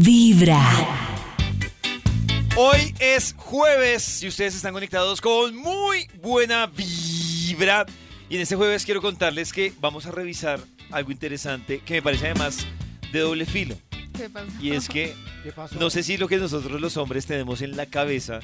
Vibra. Hoy es jueves y ustedes están conectados con muy buena vibra. Y en este jueves quiero contarles que vamos a revisar algo interesante que me parece además de doble filo. ¿Qué pasó? Y es que no sé si lo que nosotros los hombres tenemos en la cabeza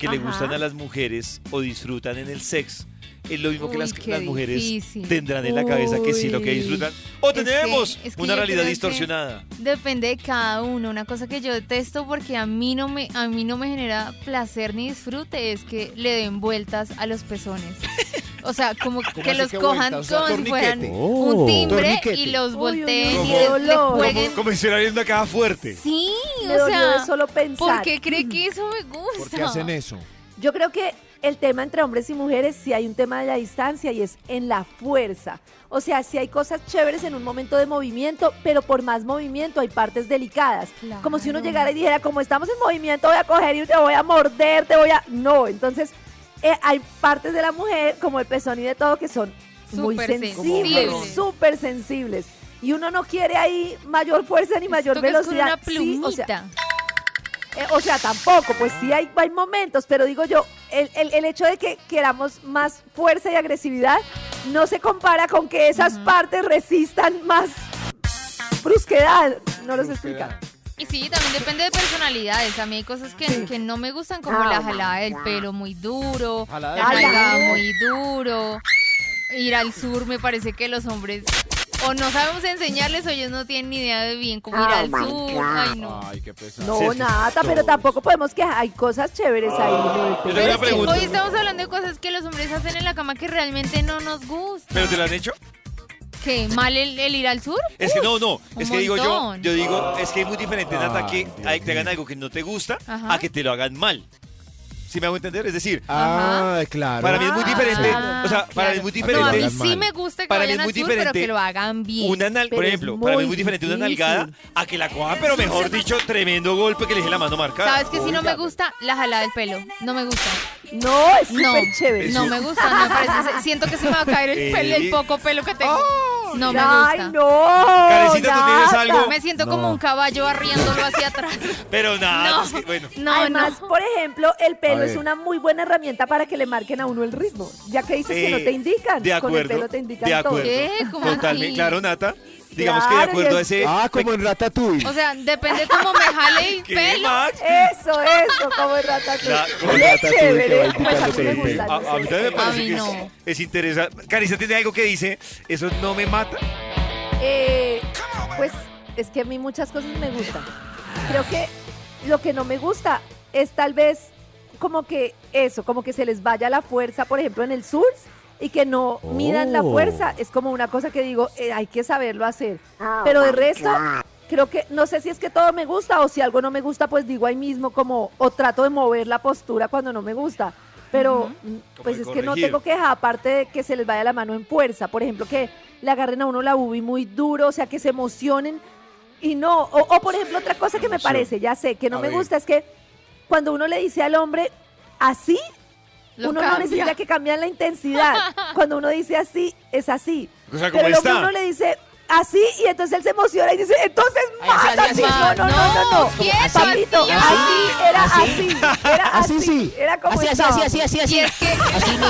que le gustan a las mujeres o disfrutan en el sexo es lo mismo que Uy, las, qué las mujeres difícil. tendrán en la cabeza que sí lo que disfrutan o Es que- tenemos es que una realidad que- distorsionada. Depende de cada uno. Una cosa que yo detesto porque a mí no me a mí no me genera placer ni disfrute es que le den vueltas a los pezones. O sea, como que los que cojan vueltas? O sea, como si fueran torniquete. un timbre Torniquete. y los Uy, volteen uy, y le, jueguen. Como si estuviera una caja fuerte. Sí, o sea, solo pensar. ¿por qué cree que eso me gusta? ¿Por qué hacen eso? Yo creo que el tema entre hombres y mujeres sí hay un tema de la distancia y es en la fuerza. O sea, sí hay cosas chéveres en un momento de movimiento, pero por más movimiento hay partes delicadas. Como si uno llegara y dijera, como estamos en movimiento, voy a coger y te voy a morder, te voy a... No, entonces eh, hay partes de la mujer, como el pezón y de todo, que son muy sensibles, súper sensibles. Y uno no quiere ahí mayor fuerza ni mayor con velocidad. una Sí, o sea, plumita. Eh, o sea, tampoco, pues sí hay, hay momentos, pero digo yo, el, el- el hecho de que queramos más fuerza y agresividad no se compara con que esas partes resistan más brusquedad. No los explica. Y sí, también depende de personalidades. A mí hay cosas que, Sí. que no me gustan, como Oh la jalada del pelo muy duro, Jalada la del nalga pelo. muy duro. Ir al sur me parece que los hombres o no sabemos enseñarles o ellos no tienen ni idea de bien cómo ir Oh al sur. Ay, no. Ay, qué pesado. No, Sí, es que nada, pero tampoco podemos que hay cosas chéveres ahí. Pero es que pregunta. hoy estamos hablando de cosas que los hombres hacen en la cama que realmente no nos gustan. ¿Pero te lo han hecho? ¿Qué? ¿Mal el, el ir al sur? Es que no, no. Es que digo yo, yo digo, es que es muy diferente, Nata, que te hagan algo que no te gusta Ajá. a que te lo hagan mal. ¿Sí me hago entender? Es decir, Ah, claro. para mí es muy diferente. Ah, o sea, para mí es muy claro. No, a mí diferente. sí me gusta que Para mí vayan es muy al sur, pero diferente que lo hagan bien. Una nal- por Pero ejemplo, para mí es muy diferente una difícil. nalgada a que la cojan, pero mejor dicho, tremendo golpe que le deje la mano marcada. ¿Sabes que si no me gusta? La jalada del pelo. No me gusta. No, es No, chévere. no me gusta, no me parece. Siento que se me va a caer el pelo, el poco pelo que tengo. No me Ay, gusta. no. Karencita, ¿tú tienes Nata. algo? Me siento No. como un caballo arriándolo hacia atrás. Pero nada, No. es que, bueno. No, Además, no. por ejemplo, el pelo ver. es una muy buena herramienta para que le marquen a uno el ritmo. Ya que dices que no Eh, te indican. De Con el acuerdo. pelo te indican de todo. acuerdo. ¿Qué? ¿Cómo Totalmente, así? claro, Nata. Digamos que de Claro, acuerdo a es- ese. Ah, como en Ratatouille. O sea, depende cómo me jale el ¿Qué, pelo. Max? Eso, eso, como el ratatouille. Claro, como Bien el ratatouille que chévere. va Pues a mí me el gusta. A, no a mí sé. también me parece A mí que no. es interesante. Carissa tiene algo que dice, eso no me mata. Eh, pues es que a mí muchas cosas me gustan. Creo que lo que no me gusta es tal vez como que eso, como que se les vaya la fuerza, por ejemplo, en el sur y que no midan la Oh. fuerza. Es como una cosa que digo, eh, hay que saberlo hacer. Pero de resto, creo que no sé si es que todo me gusta o si algo no me gusta, pues digo ahí mismo como, o trato de mover la postura cuando no me gusta. Pero mm, pues es que no tengo queja, aparte de que se les vaya la mano en fuerza. Por ejemplo, que le agarren a uno la bubi muy duro, o sea, que se emocionen. Y no, o, o, por ejemplo, otra cosa que me parece, ya sé, que no A me ver. gusta es que cuando uno le dice al hombre así, Lo uno no necesita que cambien la intensidad. Cuando uno dice así, es así. O sea, Pero ¿cómo el hombre está? uno le dice así y entonces él se emociona y dice, entonces mata así, así. así. No, no, no, no, no. quieto, Papito, así, así, era así, era Así así, sí. era como Así, así, así, así, así, así. es que Así no.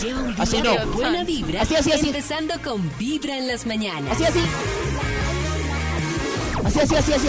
Lleva un Así no. buena vibra. Así, así, así. Empezando con Vibra en las mañanas. Así, así. Así, así, así, así.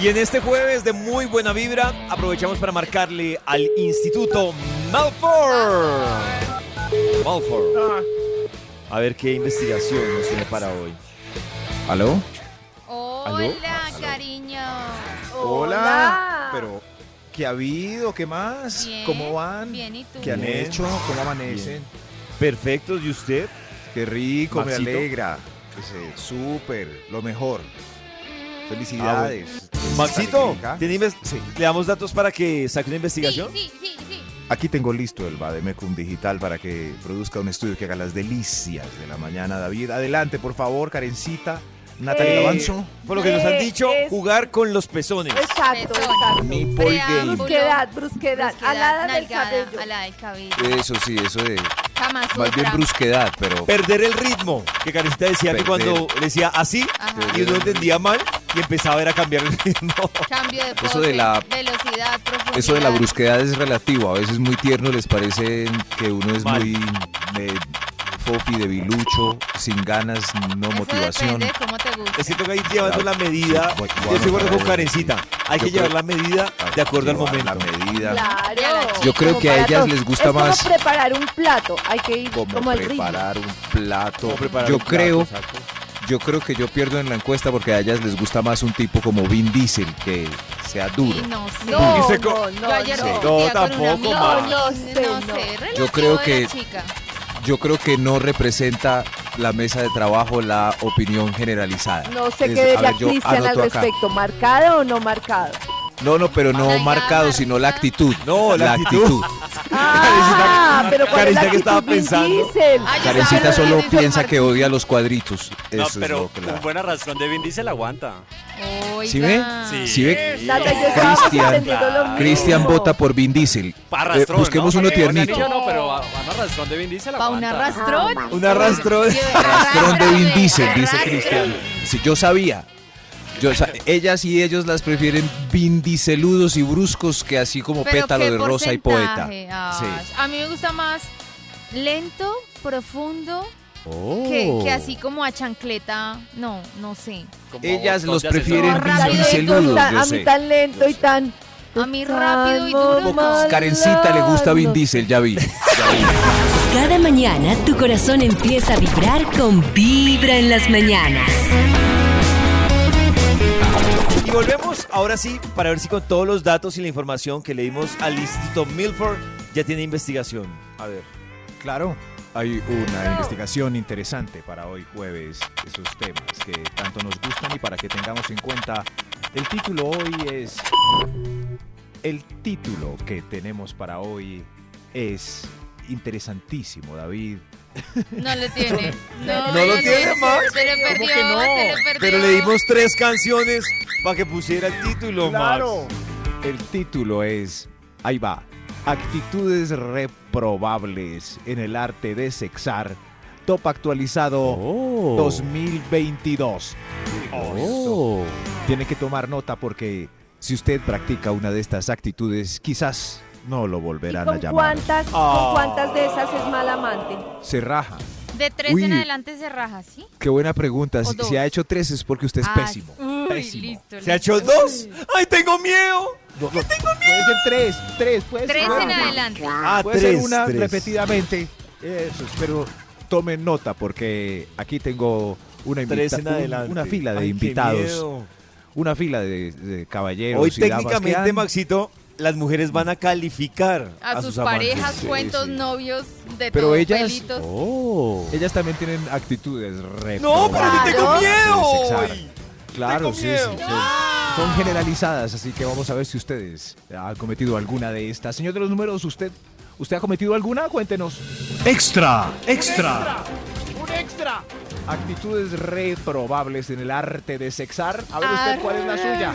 Y en este jueves de muy buena vibra, aprovechamos para marcarle al Instituto Malford. Malford. A ver qué investigación nos tiene para hoy. ¿Aló? Hola, cariño. Hola. Pero, ¿qué ha habido? ¿Qué más? Bien, ¿Cómo van? Bien, ¿y tú? ¿Qué han Bien. hecho? ¿Cómo amanecen? Perfectos, ¿y usted? Qué rico, Maxito. me alegra. Súper, lo mejor. Felicidades. Maxito. ¿tiene inves- Sí. ¿le damos datos para que saque una Sí, investigación? sí, sí, sí. Aquí tengo listo el Bademecum Digital para que produzca un estudio que haga las delicias de la mañana, David. Adelante, por favor, Karencita. Natalia Eh, Gavanzo. Por lo que nos han Eh, dicho, es- jugar con los pezones. Exacto, exacto. Nipple. Game. Brusquedad, brusquedad, Brusquedad, alada del nalgada, cabello. alada del cabello. Eso sí, eso de Kama más bien brusquedad, pero Perder el ritmo. Que Karencita decía que Perder. cuando le decía así Ajá. y uno entendía mal y empezaba a, ver a cambiar el ritmo. Cambio de pose, Eso de la- velocidad, profundidad. eso de la brusquedad es relativo. A veces muy tierno les parece que uno es Mal. muy eh, fofi, debilucho, sin ganas, no Eso motivación. depende de cómo te gusta. Es cierto que ahí llevando la medida. Yo estoy de acuerdo con. Karencita. Hay Yo que llevar la medida de acuerdo al momento. La medida. Claro. Yo creo Como que a ellas todo. les gusta es más- como preparar un plato, hay que ir Como como al ritmo. preparar un plato. ¿Cómo preparar Yo un creo, Exacto. yo creo que yo pierdo en la encuesta porque a ellas les gusta más un tipo como Vin Diesel que sea duro. No sé. No, no, no, Yo ayer no. No, tampoco, No, no sé, Yo creo que-. Yo creo que no representa la mesa de trabajo la opinión generalizada. No sé qué diría Cristian al anoto acá. respecto, ¿marcado o no marcado? No, no, pero no Ay, marcado, ya, sino la actitud. No, la actitud. Ah, pero ¿cuál es la Karencita, ¿qué estaba pensando? Ah, Karencita solo piensa Martín. que odia los cuadritos. No, Eso pero es lo que la- un buen arrastrón de Vin Diesel aguanta. Oiga. ¿Sí ve? Sí. ¿Sí ve? Cristian. Cristian vota por Vin Diesel. Eh, busquemos ¿no? uno tiernito. no, pero un arrastrón de Vin Diesel ¿Pa' un aguanta. arrastrón? Un arrastrón. De Vin Diesel, dice. Cristian. Si yo sabía. Yo, ellas y ellos las prefieren Vin Dieseludos y bruscos que así como Pero pétalo ¿qué de rosa y poeta. Ah, Sí. A mí me gusta más lento, profundo, Oh. que, que así como a chancleta. No, no sé. Como Ellas los prefieren yo a mí tan lento y tan... A mí rápido y duro, Karencita le gusta Vin. Diesel, ya vi. Ya vi. Cada mañana tu corazón empieza a vibrar con Vibra en las mañanas. Y volvemos ahora sí para ver si con todos los datos y la información que le dimos al Instituto Milford ya tiene investigación. A ver. Claro, hay una investigación interesante para hoy jueves, esos temas que tanto nos gustan y para que tengamos en cuenta, el título hoy es... El título que tenemos para hoy es interesantísimo, David. No lo tiene. No, ¿No lo tiene, Max? Se le perdió, ¿Cómo que no? se le perdió. Pero le dimos tres canciones para que pusiera el título, Max. El título es, ahí va, actitudes reprobables en el arte de sexar, top actualizado 2022. Oh. Tiene que tomar nota porque si usted practica una de estas actitudes, quizás no lo ¿Y volverán a llamar. cuántas, Ah. con cuántas de esas es mal amante? Se raja. De tres Uy. en adelante se raja, ¿sí? Qué buena pregunta. Si, dos. si ha hecho tres es porque usted es Ah, pésimo. Uy, Pésimo. listo. ¿Se ha listo. hecho dos? ¡Ay, tengo miedo! Puede ser tres, tres, puede Tres ser en una. adelante. Ah, Puede tres, ser una tres. repetidamente. Eso, pero tomen nota porque aquí tengo una, invita- Tres en un- adelante. una fila de Ay, qué invitados, miedo. una fila de, de caballeros. Hoy y damas que técnicamente, han- Maxito, las mujeres van a calificar a, A sus parejas, Sí, cuentos, sí. novios, de Pero todo, ellas- pelitos. Ellas también tienen actitudes No, pero yo tengo Claro. miedo. Claro, Tengo sí, sí, miedo. son, son generalizadas, así que vamos a ver si ustedes han cometido alguna de estas. Señor de los números, ¿usted, ¿usted ha cometido alguna? Cuéntenos. Extra, extra. ¡Un extra! Actitudes reprobables en el arte de sexar. A ver usted cuál es la suya.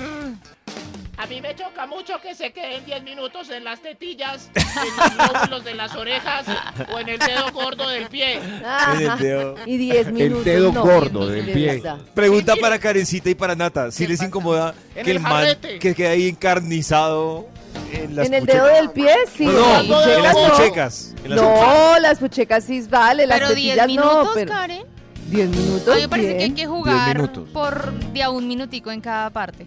A mí me choca mucho que se queden 10 minutos en las tetillas, en los lóbulos de las orejas o en el dedo gordo del pie. En el dedo. Y 10 minutos. dedo no, gordo de del pie. Pregunta para Karencita y para Nata. Si ¿Qué les pasa? incomoda que el el man que quede ahí encarnizado en las En el puchecas? dedo del pie, sí. No, en no, las en puchecas las no. puchecas. en las No, las puchecas sí vale, las Pero 10 tetillas minutos, no, pero Karen. 10 minutos. A mí me parece que hay bien. que jugar por de a un minutico en cada parte.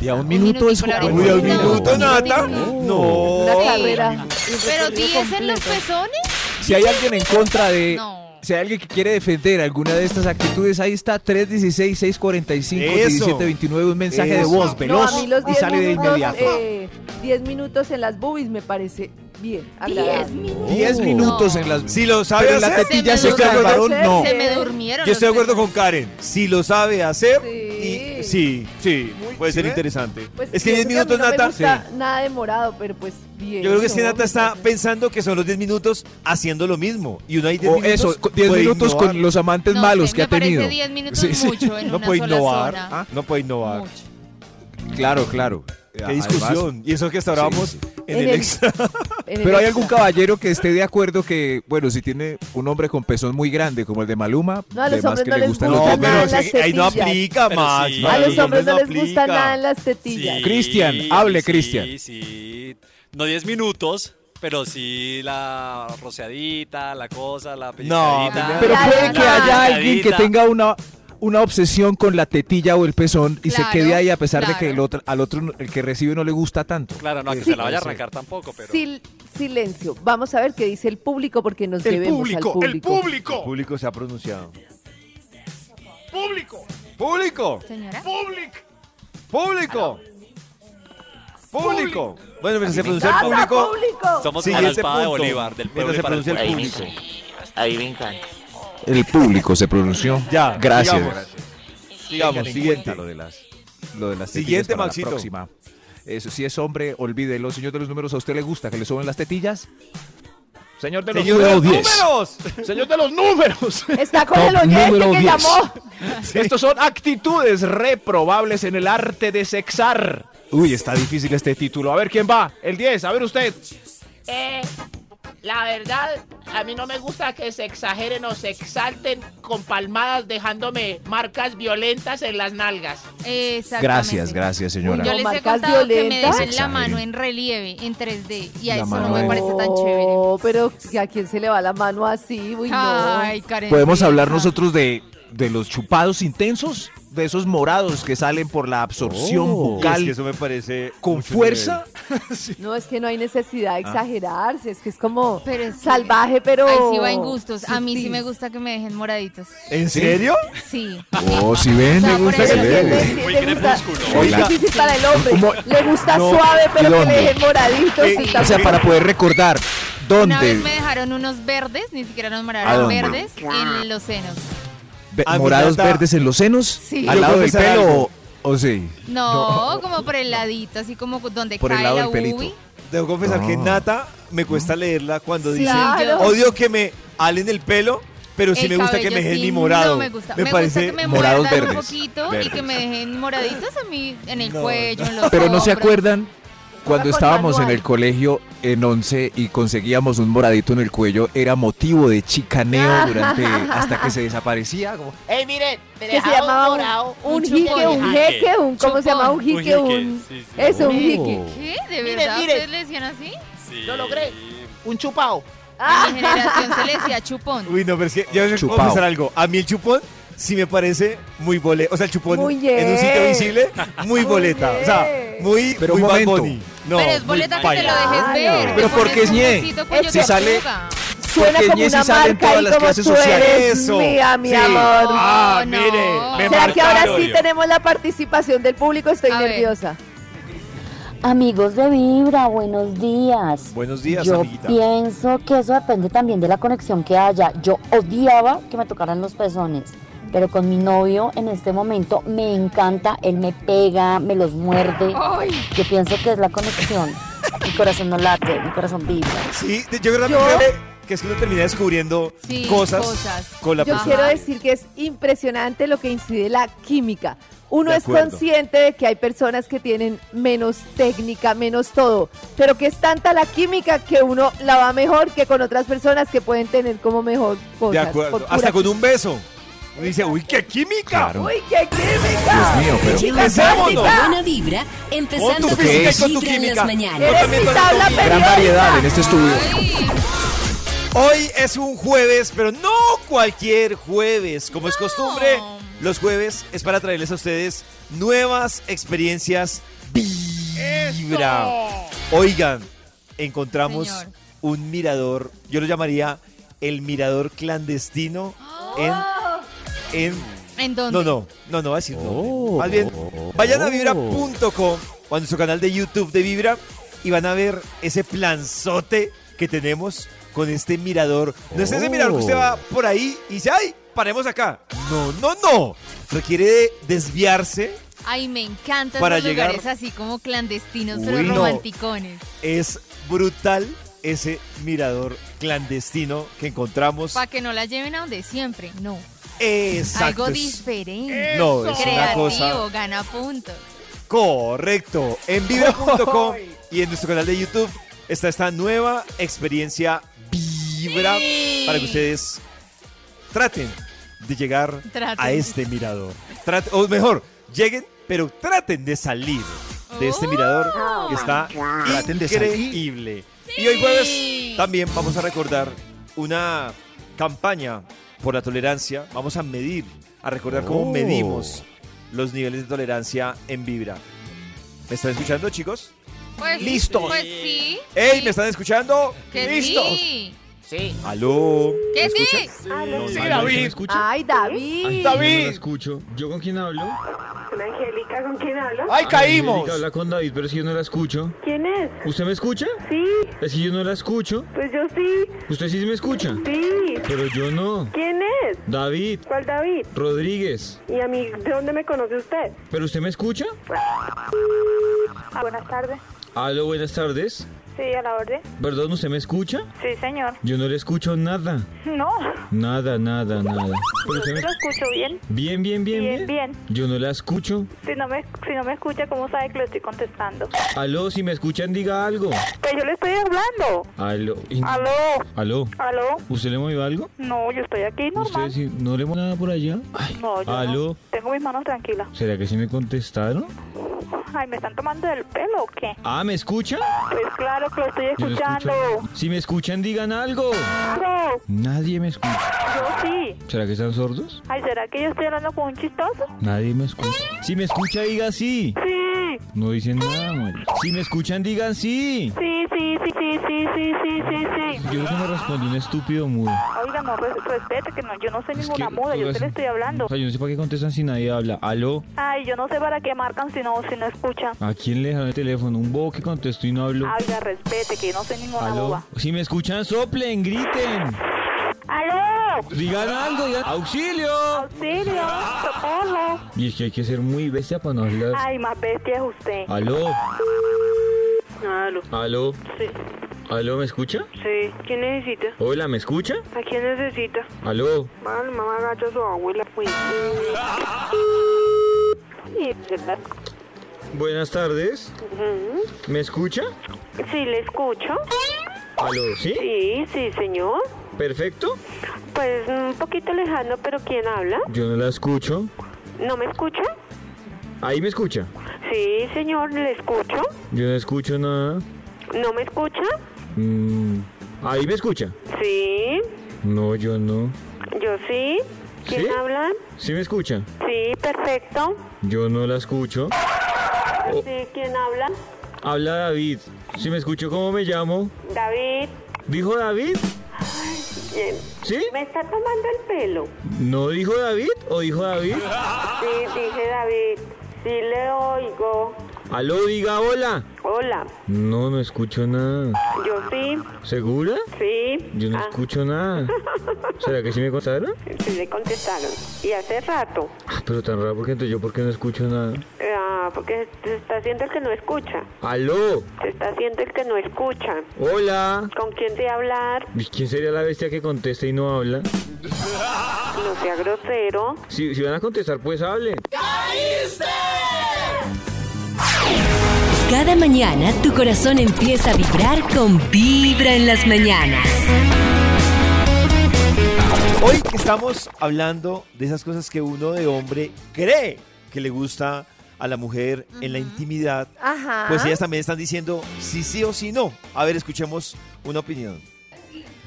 De a un Un minuto es la Uy, a un No, minuto, Nata. No. Una carrera. Pero recorrido 10 en los pezones. Si hay alguien en contra de... No. Si hay alguien que quiere defender alguna de estas actitudes, ahí está 316-645-1729, un mensaje de voz No, veloz a mí los y 10 sale de inmediato. eh, 10 minutos en las boobies me parece bien. 10 minutos. 10 minutos en las... Si lo sabe Pero la hacer, tetilla Se varón, no. Se me durmieron. yo estoy de acuerdo con. Karen. Si lo sabe hacer Sí. y Sí, sí, puede ser ¿sí ve? interesante. Pues es que 10 pienso a mí minutos, no me Nata. gusta nada demorado, pero pues bien. Yo creo que es que no, Nata me está pensando que son los 10 minutos haciendo lo mismo. Y uno hay 10 O minutos. eso, con 10 puede minutos innovar. con los amantes No malos que me ha tenido. parece 10 minutos Sí, sí. mucho en No una puede sola innovar. zona. Ah, No puede innovar. Mucho. Claro, claro. Qué discusión. y eso que hasta ahora Sí, vamos sí. en, En el el- extra. En el Pero hay extra. algún caballero que esté de acuerdo que, bueno, si tiene un hombre con pezón muy grande como el de Maluma, No, a los hombres que no le les gusta No, nada pero ahí no aplica Pero más. sí. Max, A los hombres no les gusta aplica. nada en las tetillas. Cristian, Sí, hable, sí, Cristian. Sí, no 10 minutos, pero sí la roceadita, la cosa, la No, pellizcadita. Pero Claro, puede que haya alguien que tenga una, una obsesión con la tetilla o el pezón y Claro, se quede ahí a pesar de que el otro, al otro, el que recibe no le gusta tanto. Claro, no, que Sí. se la vaya a Sí. arrancar tampoco, pero... Sil- silencio. Vamos a ver qué dice el público porque nos debemos al público. El público. público se ha pronunciado. Público. ¡Público! Señora. Público. ¡Público! ¡Público! Bueno, mientras se pronuncia el ¡Nada, público, público! Somos como la siguiente espada de punto. Bolívar, del pueblo se para el pronuncia el pueblo. público. Ahí me encanta. El público se pronunció. Ya, Gracias. sigamos. gracias. Sigamos, Tengan en siguiente. Lo de las, lo de las Siguiente, la Maxito. próxima. Eso, si es hombre, olvídelo. Señor de los números, ¿a usted le gusta que le suben las tetillas? Señor de los Señor de los números. Señor de los números. Está con Top el oyente número que 10. llamó. Estos son actitudes reprobables en el arte de sexar. Uy, está difícil este título. A ver quién va. El 10, a ver usted. Eh, la verdad, a mí no me gusta que se exageren o se exalten con palmadas dejándome marcas violentas en las nalgas. Exactamente. Gracias, gracias, señora. Yo les he marcas contado que me violentas. dejen la mano en relieve, en 3D, y a La eso mano no me parece tan chévere. No, pero ¿a quién se le va la mano así? Uy, no. Ay, Karen. Podemos hablar nosotros de, de los chupados intensos, de esos morados que salen por la absorción Oh. bucal Es que eso me parece con fuerza. No, es que no hay necesidad de exagerarse. Es que es como Pero es que- salvaje, pero. Ahí sí va en gustos. A mí sí sutil. me gusta que me dejen moraditos. ¿En serio? Sí. Oh, si ven, O sea, me gusta que le Muy crepúsculo. Muy Oiga. difícil para el hombre. ¿Cómo? Le gusta No. suave, pero ¿Y que dónde? le dejen moraditos. Eh, está O sea, para poder recordar Una vez dónde me dejaron unos verdes, ni siquiera unos ¿A morados, dónde? verdes en los senos. Morados verdes en los senos, Sí. al lado del pelo, o, o sí. No, como por el ladito, así como donde Por el cae lado la del pelito. Debo confesar que No. Nata me cuesta leerla cuando Sí, dice Claro. odio que me halen el pelo, pero sí El me gusta que me dejen sí mi morado. No me gusta. Me, Me, parece gusta que me morados muerdan un verdes. poquito y Verdes. que me dejen moraditos a mí en el No. cuello, en los Pero no se hombros. acuerdan cuando estábamos en el colegio en 11 y conseguíamos un moradito en el cuello, era motivo de chicaneo durante hasta que se desaparecía. como, Ey, miren, me Que se llamaba un, morado, un un jique, un jeque, un. ¿Cómo se Chupón. llama? Un Un jique, jique, un. sí, sí. Eso, un jique. ¿Qué? ¿De Miren, verdad miren. ustedes le decían así? Sí. Lo logré. Un chupao. A mi generación se le decía chupón. Uy, no, pero es que yo voy a confesar algo. A mí el chupón sí me parece muy boleta. O sea, el chupón Muy en un sitio bien. visible, muy Muy boleta. O sea, muy, Pero muy un Bad momento. Bunny. No, Pero es muy boleta que te paila. lo dejes ver. Pero porque es ñe. Si sale-. Suena Porque como una sale en marca todas y las como clases tú sociales. eres mía, mi Sí. amor. Ah, No, mire, no. me ¿Será que ahora marcaron. sí tenemos la participación del público? Estoy A ver. nerviosa. Amigos de Vibra, buenos días. Buenos días, Yo amiguita. pienso que eso depende también de la conexión que haya. Yo odiaba que me tocaran los pezones, pero con mi novio en este momento me encanta, él me pega, me los muerde. Ay, Yo pienso que es la conexión. Mi corazón no late, mi corazón vibra. Sí, yo creo Yo- que- que es que uno termina descubriendo sí, cosas, cosas. con la Yo persona. quiero decir que es impresionante lo que incide la química. Uno De es acuerdo. consciente de que hay personas que tienen menos técnica, menos todo, pero que es tanta la química que uno la va mejor que con otras personas que pueden tener como mejor cosas. De acuerdo. Hasta con un beso. Uno dice, uy, qué química. Claro. ¡Uy, qué química! Dios mío, pero-. Buena vibra, empezando Con tu física y con tu química. ¡Eres mi tabla Gran variedad en este estudio. Ay, Hoy es un jueves, pero no cualquier jueves. Como es costumbre, los jueves es para traerles a ustedes nuevas experiencias vibra. Oigan, encontramos Señor. un mirador, yo lo llamaría el mirador clandestino en... en ¿En dónde? no, no, no, no va a decir Oh. dónde. Más bien, vayan a vibra.com o a nuestro canal de YouTube de Vibra y van a ver ese planzote que tenemos con este mirador. No es ese mirador que usted va por ahí y dice, ¡ay! Paremos acá. No, no, no. Requiere de desviarse Ay, me encantan Para los llegar- lugares así como clandestinos, pero Uy, no. romanticones. Es brutal ese mirador clandestino que encontramos. Para que no la lleven a donde siempre, no. Exacto. Algo diferente. No, es una Creativo, cosa gana puntos. correcto. En vibra.com y en nuestro canal de YouTube está esta nueva experiencia Vibra para que ustedes traten de llegar Traten. a este mirador. Traten- o mejor, lleguen, pero traten de salir de este mirador que está Traten de salir. increíble. Y hoy jueves también vamos a recordar una campaña por la tolerancia. Vamos a medir, a recordar cómo Oh. medimos los niveles de tolerancia en Vibra. ¿Me están escuchando, chicos? Pues, ¡Listos! Pues sí. ¡Ey, sí, me están escuchando! Que ¡Listos! sí. Sí. ¿Aló? Que ¿Me sí. escuchan? Aló. Sí, ¿Me David. escucha? Ay, David. Ay, David. No escucho. ¿Yo con quién hablo? Con Angélica, ¿con quién hablo? ¡Ay, caímos! Angélica habla con David, pero si yo no la escucho. ¿Quién es? ¿Usted me escucha? Sí, Es que yo no la escucho. pues yo sí, ¿Usted sí me escucha? sí. Pero yo no. ¿Quién es? David ¿Cuál David? Rodríguez. ¿Y a mí de dónde me conoce usted? ¿Pero usted me escucha? Ah, buenas tardes. Aló, buenas tardes. Sí, a la orden. Perdón, ¿usted me escucha? Sí, señor. Yo no le escucho nada. No, Nada, nada, nada. ¿Pero usted me... lo escucho bien. Bien, bien, bien, Bien, bien. Yo no la escucho. Si no me, si no me escucha, ¿cómo sabe que le estoy contestando? Aló, si me escuchan, diga algo. Pues yo le estoy hablando. Aló. y- Aló, Aló. aló. ¿Usted le movió algo? No, yo estoy aquí ¿Usted normal. sí- no le movió nada por allá? Ay, No, yo aló. Tengo mis manos tranquilas. ¿Será que sí me contestaron? Ay, ¿me están tomando del pelo o qué? Ah, ¿me escucha? Pues claro que lo estoy no escuchando. Si me escuchan, digan algo. Aló, Nadie me escucha. yo sí. ¿Será que están sordos? Ay, ¿será que yo estoy hablando con un chistoso? Nadie me escucha. Si me escucha, diga sí. Sí, No dicen nada, man. Si me escuchan, digan sí. sí, sí, sí, sí, sí, sí, sí, sí, sí. Yo que me respondió un estúpido mudo. Oiga, no res- respete que no, yo no soy Es ninguna muda, yo te le estoy hablando. O sea, yo no sé para qué contestan si nadie habla. ¿Aló? Ay, yo no sé para qué marcan si no, si no escuchan. ¿A quién le dejaron el teléfono? Un bobo que contestó y no habló. Oiga, respete que yo no soy ninguna ¿Aló? boba. Si me escuchan, soplen, griten. ¡Aló! Digan algo, digan ¡Auxilio! ¡Auxilio! ¡Socorro! Y es que hay que ser muy bestia para no hablar. Ay, más bestia es usted. ¿Aló? Aló. ¿Aló? Sí, ¿Aló? ¿Me escucha? sí. ¿Quién necesita? Hola, ¿me escucha? ¿A quién necesita? ¿Aló? Mal, mamá agacha a su abuela, pues. Buenas tardes. ¿Me escucha? Sí, le escucho. ¿Aló? ¿Sí? Sí, sí, señor. ¿Perfecto? Pues un poquito lejano, pero ¿quién habla? Yo no la escucho. ¿No me escucha? ¿Ahí me escucha? Sí, señor, le escucho. Yo no escucho nada. ¿No me escucha? Mm, ¿Ahí me escucha? Sí, No, yo no. yo sí. ¿Quién ¿Sí? habla? ¿Sí me escucha? Sí, perfecto. Yo no la escucho. Oh. Sí, ¿quién habla? Habla David. Si me escucho, ¿cómo me llamo? David. ¿Dijo David? Bien. ¿Sí? ¿Me está tomando el pelo? ¿No dijo David o dijo David? Sí, dije David. Sí, le oigo. Aló, diga hola. Hola. No, no escucho nada. Yo sí. ¿Segura? Sí. Yo no Ah, escucho nada. ¿Será que sí me contaron? Sí, le contestaron. Y hace rato. Ah, Pero tan raro, porque entonces yo por qué no escucho nada. Ah, porque se está haciendo el que no escucha. Aló, Se está haciendo el que no escucha. hola. ¿Con quién te hablar? ¿Y ¿Quién sería la bestia que contesta y no habla? No sea grosero. Si, si van a contestar, pues hablen. Cada mañana tu corazón empieza a vibrar con Vibra en las mañanas. Hoy que estamos hablando de esas cosas que uno de hombre cree que le gusta a la mujer en la intimidad, Ajá. pues ellas también están diciendo sí, sí o sí no. A ver, escuchemos una opinión.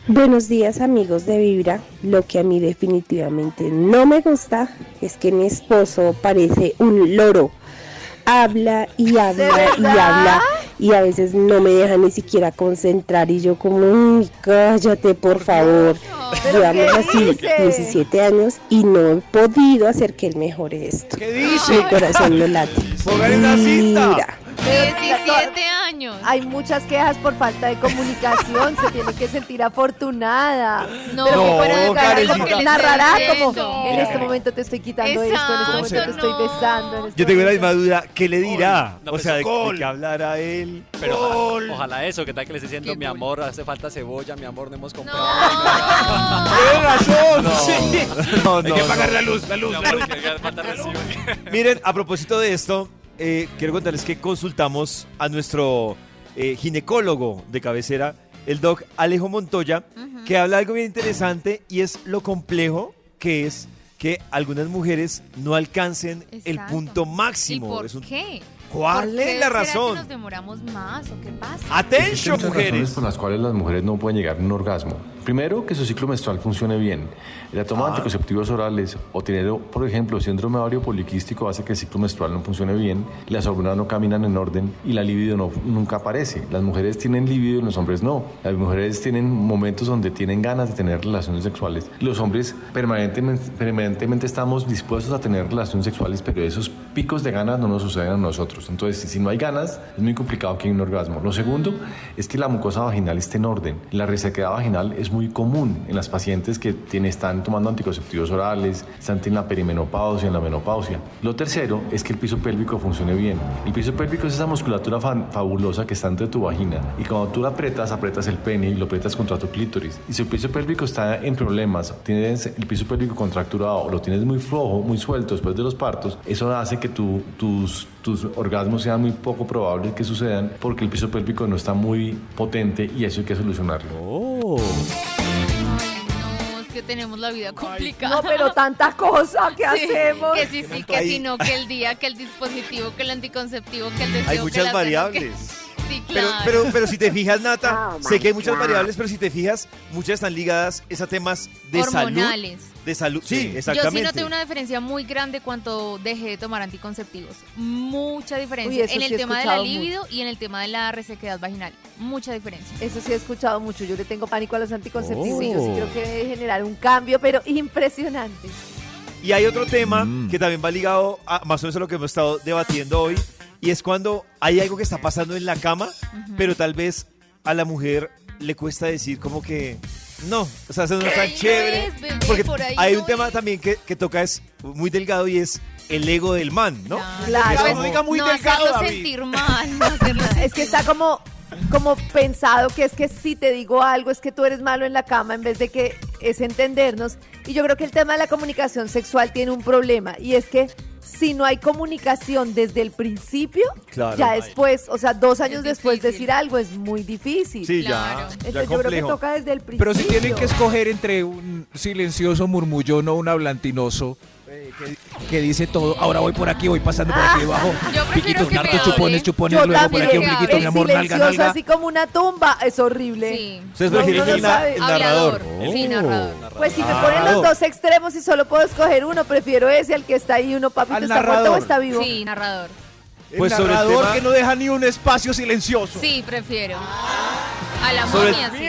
Buenos días amigos de Vibra. Lo que a mí definitivamente no me gusta es que mi esposo parece un loro. Habla y habla y habla y a veces no me deja ni siquiera concentrar y yo como, "Uy, cállate por favor. ¿Pero Llevamos así dice? 17 años y no he podido hacer que él mejore esto. ¿Qué dice? Mi corazón no late. Vibra. 17 años. Hay muchas quejas por falta de comunicación, se tiene que sentir afortunada. No, pero, No, pero Karen, como sí. que narrará ¿Qué le estoy como en este momento te estoy quitando esto, en este momento te estoy Exacto, besando. en este Yo tengo la misma duda, ¿qué le dirá? No, o pues, sea, de, de qué hablará él. Pero ojalá, ojalá eso, que tal que le esté diciendo, mi amor, hace falta cebolla, mi amor, no hemos comprado. ¡Tienes razón! No. Sí. No, Hay no, que no. pagar la luz, la luz, la luz. Miren, a propósito de esto, eh, quiero contarles que consultamos a nuestro eh, ginecólogo de cabecera, el doc Alejo Montoya, que habla algo bien interesante y es lo complejo que es que algunas mujeres no alcancen el punto ¿Y máximo. por Es un- qué? ¿Cuál ¿Por qué es la será razón? que nos demoramos más o qué pasa? Atención, muchas razones mujeres. por las cuales las mujeres no pueden llegar a un orgasmo. Primero, que su ciclo menstrual funcione bien. La toma de anticonceptivos orales o tener, por ejemplo, síndrome ovario poliquístico hace que el ciclo menstrual no funcione bien, las hormonas no caminan en orden y la libido no, nunca aparece. Las mujeres tienen libido y los hombres no. Las mujeres tienen momentos donde tienen ganas de tener relaciones sexuales. Los hombres permanentemente, permanentemente estamos dispuestos a tener relaciones sexuales, pero esos picos de ganas no nos suceden a nosotros. Entonces, si no hay ganas, es muy complicado que haya un orgasmo. Lo segundo es que la mucosa vaginal esté en orden. La resequedad vaginal es muy común en las pacientes que tienen, están tomando anticonceptivos orales, están en la perimenopausia, en la menopausia. Lo tercero es que el piso pélvico funcione bien. El piso pélvico es esa musculatura fa- fabulosa que está entre tu vagina y cuando tú la apretas, apretas el pene y lo apretas contra tu clítoris. Y si el piso pélvico está en problemas, tienes el piso pélvico contracturado lo tienes muy flojo, muy suelto después de los partos, eso hace que tu- tus, tus orgasmos sean muy poco probables que sucedan porque el piso pélvico no está muy potente y eso hay que solucionarlo. Oh. No, es que tenemos la vida complicada. No, pero tanta cosa, ¿qué Sí, hacemos? Que sí, sí, que si no, que el día, que el dispositivo, que el anticonceptivo, que el deseo, Hay que muchas variables. que- Sí, Pero, claro. pero, pero si te fijas, Nata, Oh, sé que hay muchas God. variables, pero si te fijas, muchas están ligadas es a temas de salud. Hormonales. De salud, sí, Yo exactamente. sí noté una diferencia muy grande cuando dejé de tomar anticonceptivos. Mucha diferencia. Uy, en el sí tema de la libido y en el tema de la resequedad vaginal. Mucha diferencia. Eso sí he escuchado mucho. Yo le tengo pánico a los anticonceptivos y yo sí Oh. creo que debe generar un cambio, pero impresionante. Y hay otro tema Mm. que también va ligado a más o menos a lo que hemos estado debatiendo hoy, y es cuando hay algo que está pasando en la cama, pero tal vez a la mujer le cuesta decir como que no, o sea, eso no es tan chévere. es, bebé, porque por hay no un tema es. también que, que toca es muy delgado y es el ego del man, ¿no? Claro. Es Pues, como- diga muy no delgado, hacerlo David. sentir mal. No hacerlo Es que está como, como pensado que es que si te digo algo es que tú eres malo en la cama en vez de que es entendernos. Y yo creo que el tema de la comunicación sexual tiene un problema y es que si no hay comunicación desde el principio, Claro. ya después, o sea, dos años después decir algo es muy difícil. Sí, ya, Claro. ya Entonces yo creo que toca desde el principio. Pero si tienen que escoger entre un silencioso murmullón o un hablantinoso eh, que, que dice todo, ahora voy por aquí, voy pasando por aquí debajo, Yo prefiero piquitos, que me narcos, hable. chupones, chupones, Yo luego por aquí ombliguito, el mi amor, nalga, silencioso nalga. así como una tumba es horrible. Ustedes No, prefieren no el, el narrador. Sí, narrador. Pues si me Ah. ponen los dos extremos y solo puedo escoger uno, prefiero ese al que está ahí, uno papito Al está muerto o narrador. está vivo. Sí, narrador. Pues el sobre el narrador tema- que no deja ni un espacio silencioso. Sí, prefiero. A la Sobre momia, el, sí.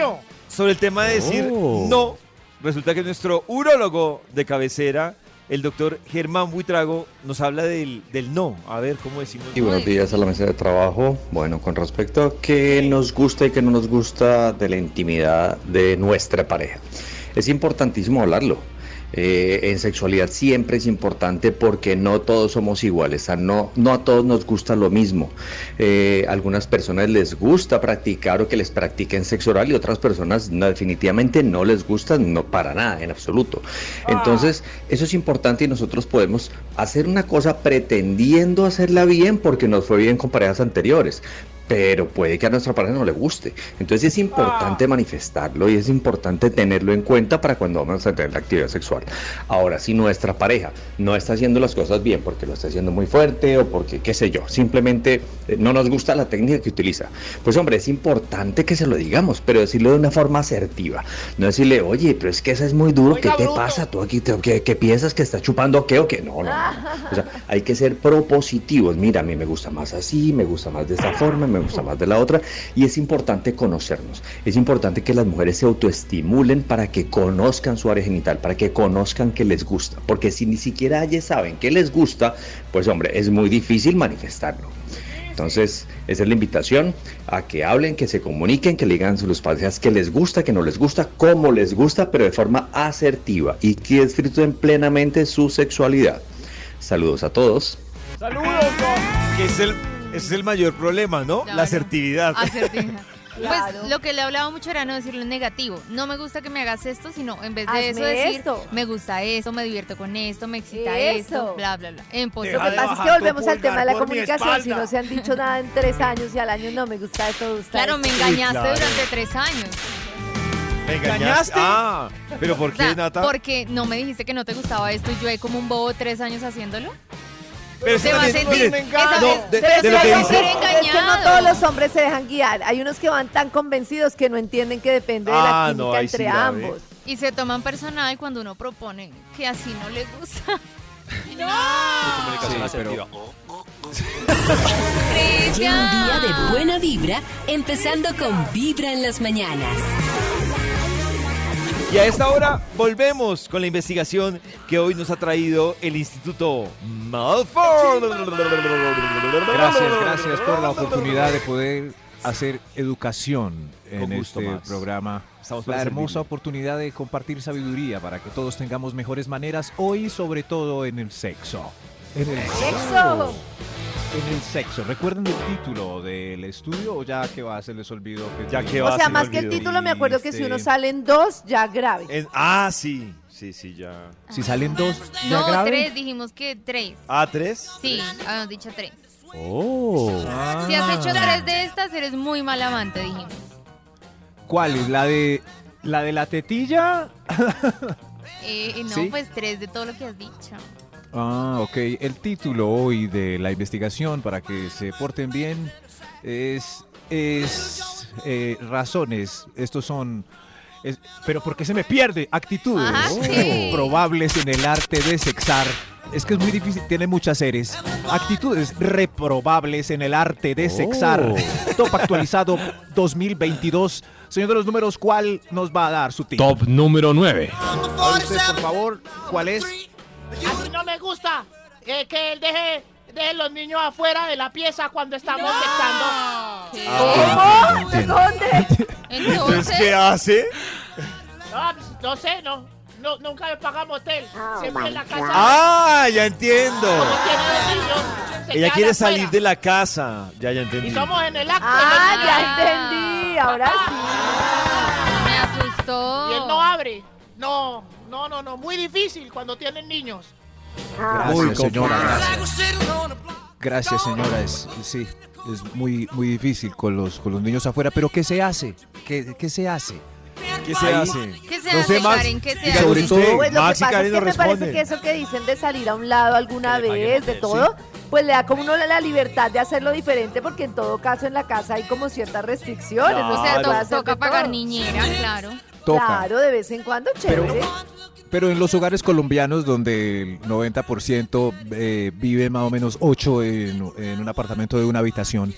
sobre el tema de decir Oh. no, resulta que nuestro urólogo de cabecera, el doctor Germán Buitrago, nos habla del, del no. A ver, ¿cómo decimos? Y buenos días a la mesa de trabajo. Bueno, con respecto a qué nos gusta y qué no nos gusta de la intimidad de nuestra pareja. Es importantísimo hablarlo. Eh, en sexualidad siempre es importante porque no todos somos iguales, no, no a todos nos gusta lo mismo. Eh, algunas personas les gusta practicar o que les practiquen sexo oral y otras personas no, definitivamente no les gusta, no para nada, en absoluto. Entonces, eso es importante y nosotros podemos hacer una cosa pretendiendo hacerla bien porque nos fue bien con parejas anteriores. Pero puede que a nuestra pareja no le guste. Entonces es importante manifestarlo y es importante tenerlo en cuenta para cuando vamos a tener la actividad sexual. Ahora, si nuestra pareja no está haciendo las cosas bien porque lo está haciendo muy fuerte o porque, qué sé yo, simplemente eh, no nos gusta la técnica que utiliza, pues hombre, es importante que se lo digamos, pero decirlo de una forma asertiva. No decirle, oye, pero es que esa es muy duro, ¿qué te pasa? ¿Tú aquí te- qué, qué piensas que está chupando qué o qué? No, no, no. O sea, hay que ser propositivos. Mira, a mí me gusta más así, me gusta más de esta forma, me gusta más de la otra. Y es importante conocernos. Es importante que las mujeres se autoestimulen para que conozcan su área genital, para que conozcan que les gusta. Porque si ni siquiera ellas saben que les gusta, pues hombre, es muy difícil manifestarlo. Entonces, esa es la invitación a que hablen, que se comuniquen, que le digan a sus parejas que les gusta, que no les gusta, cómo les gusta, pero de forma asertiva y que disfruten plenamente su sexualidad. Saludos a todos. ¡Saludos! Que es el, ese es el mayor problema, ¿no? Claro. La asertividad. Asertividad. Claro. Pues lo que le hablaba mucho era no decirlo en negativo. No me gusta que me hagas esto, sino en vez de Hazme eso decir esto. me gusta esto, me divierto con esto, me excita Eso. esto, bla, bla, bla. En Lo que pasa es que volvemos al tema de la comunicación. Si no se han dicho nada en tres años y al año no me gusta esto, me gusta Claro, me engañaste claro. durante tres años. ¿Me engañaste? Ah, ¿pero por O qué, sea, Nata? porque no me dijiste que no te gustaba esto y yo ahí como un bobo tres años haciéndolo. Pero se va a sentir- no, Pero es que no engañado. todos los hombres se dejan guiar. Hay unos que van tan convencidos que no entienden que depende de la Ah, química no, sí entre ambos. Y se toman personal cuando uno propone que así no le gusta. Comunicación Sí, pero-. Lleva un día de buena vibra, empezando con Vibra en las mañanas. Y a esta hora volvemos con la investigación que hoy nos ha traído el Instituto Malfoy. Gracias, gracias por la oportunidad de poder hacer educación en Con gusto, este Max. programa. Estamos La hermosa servirle. oportunidad de compartir sabiduría para que todos tengamos mejores maneras hoy, sobre todo en el sexo. En el ¡Sexo! En el sexo. ¿Recuerdan el título del estudio o ya que va? Se les olvidó. Que Ya que O va, sea, se me más que el título, me acuerdo que si uno sale en dos, ya grave. En- ah, sí. Sí, sí, ya. Si salen dos, ya No, grave. tres, dijimos que tres. Ah, tres. Sí, habíamos dicho tres. Oh. Si has hecho tres de estas, eres muy mal amante, dijimos. ¿Cuál es? ¿La de la de la tetilla? Eh, no, ¿Sí? pues tres de todo lo que has dicho. Ah, ok. El título hoy de la investigación para que se porten bien es, es eh, razones. Estos son... es- pero ¿por qué se me pierde? Actitudes Ajá, sí. probables en el arte de sexar. Es que es muy difícil, tiene muchas series. Actitudes reprobables en el arte de sexar. Top actualizado 2022. Señor de los números, ¿cuál nos va a dar su tip? Top número 9. A usted, por favor, ¿cuál es? A mí no me gusta eh, que él deje, deje los niños afuera de la pieza cuando estamos Ah, ¿Cómo? ¿De dónde? Entonces, ¿qué hace? No, no sé, no, no. Nunca me paga motel. Siempre en la casa. Ah, ya entiendo. Como tiene dos niños, se Ella quiere afuera. salir de la casa. Ya, ya entendí. Y somos en el acto. Ah, ya entendí. Ahora sí. Me asustó. Y él no abre. No, no, no, no. Muy difícil cuando tienen niños. Ah. Gracias, señora. Gracias. Gracias, señora. Es, sí, es muy, muy difícil con los, con los niños afuera. Pero ¿qué se hace? ¿Qué, qué se hace? ¿Qué se hace? ¿Qué se No hace, sé, Max. Karen? ¿Qué se Díganos hace? Sobre usted. todo- Pues lo Max que pasa es que me parece que eso que dicen de salir a un lado alguna Que vez, de todo, pues le da como uno la libertad de hacerlo diferente, porque en todo caso en la casa hay como ciertas restricciones. Claro. O se sea, to- toca pagar todo. niñera, claro. Toca. Claro, de vez en cuando, chévere. Pero en los hogares colombianos donde el 90% eh, vive más o menos 8 en, en un apartamento de una habitación,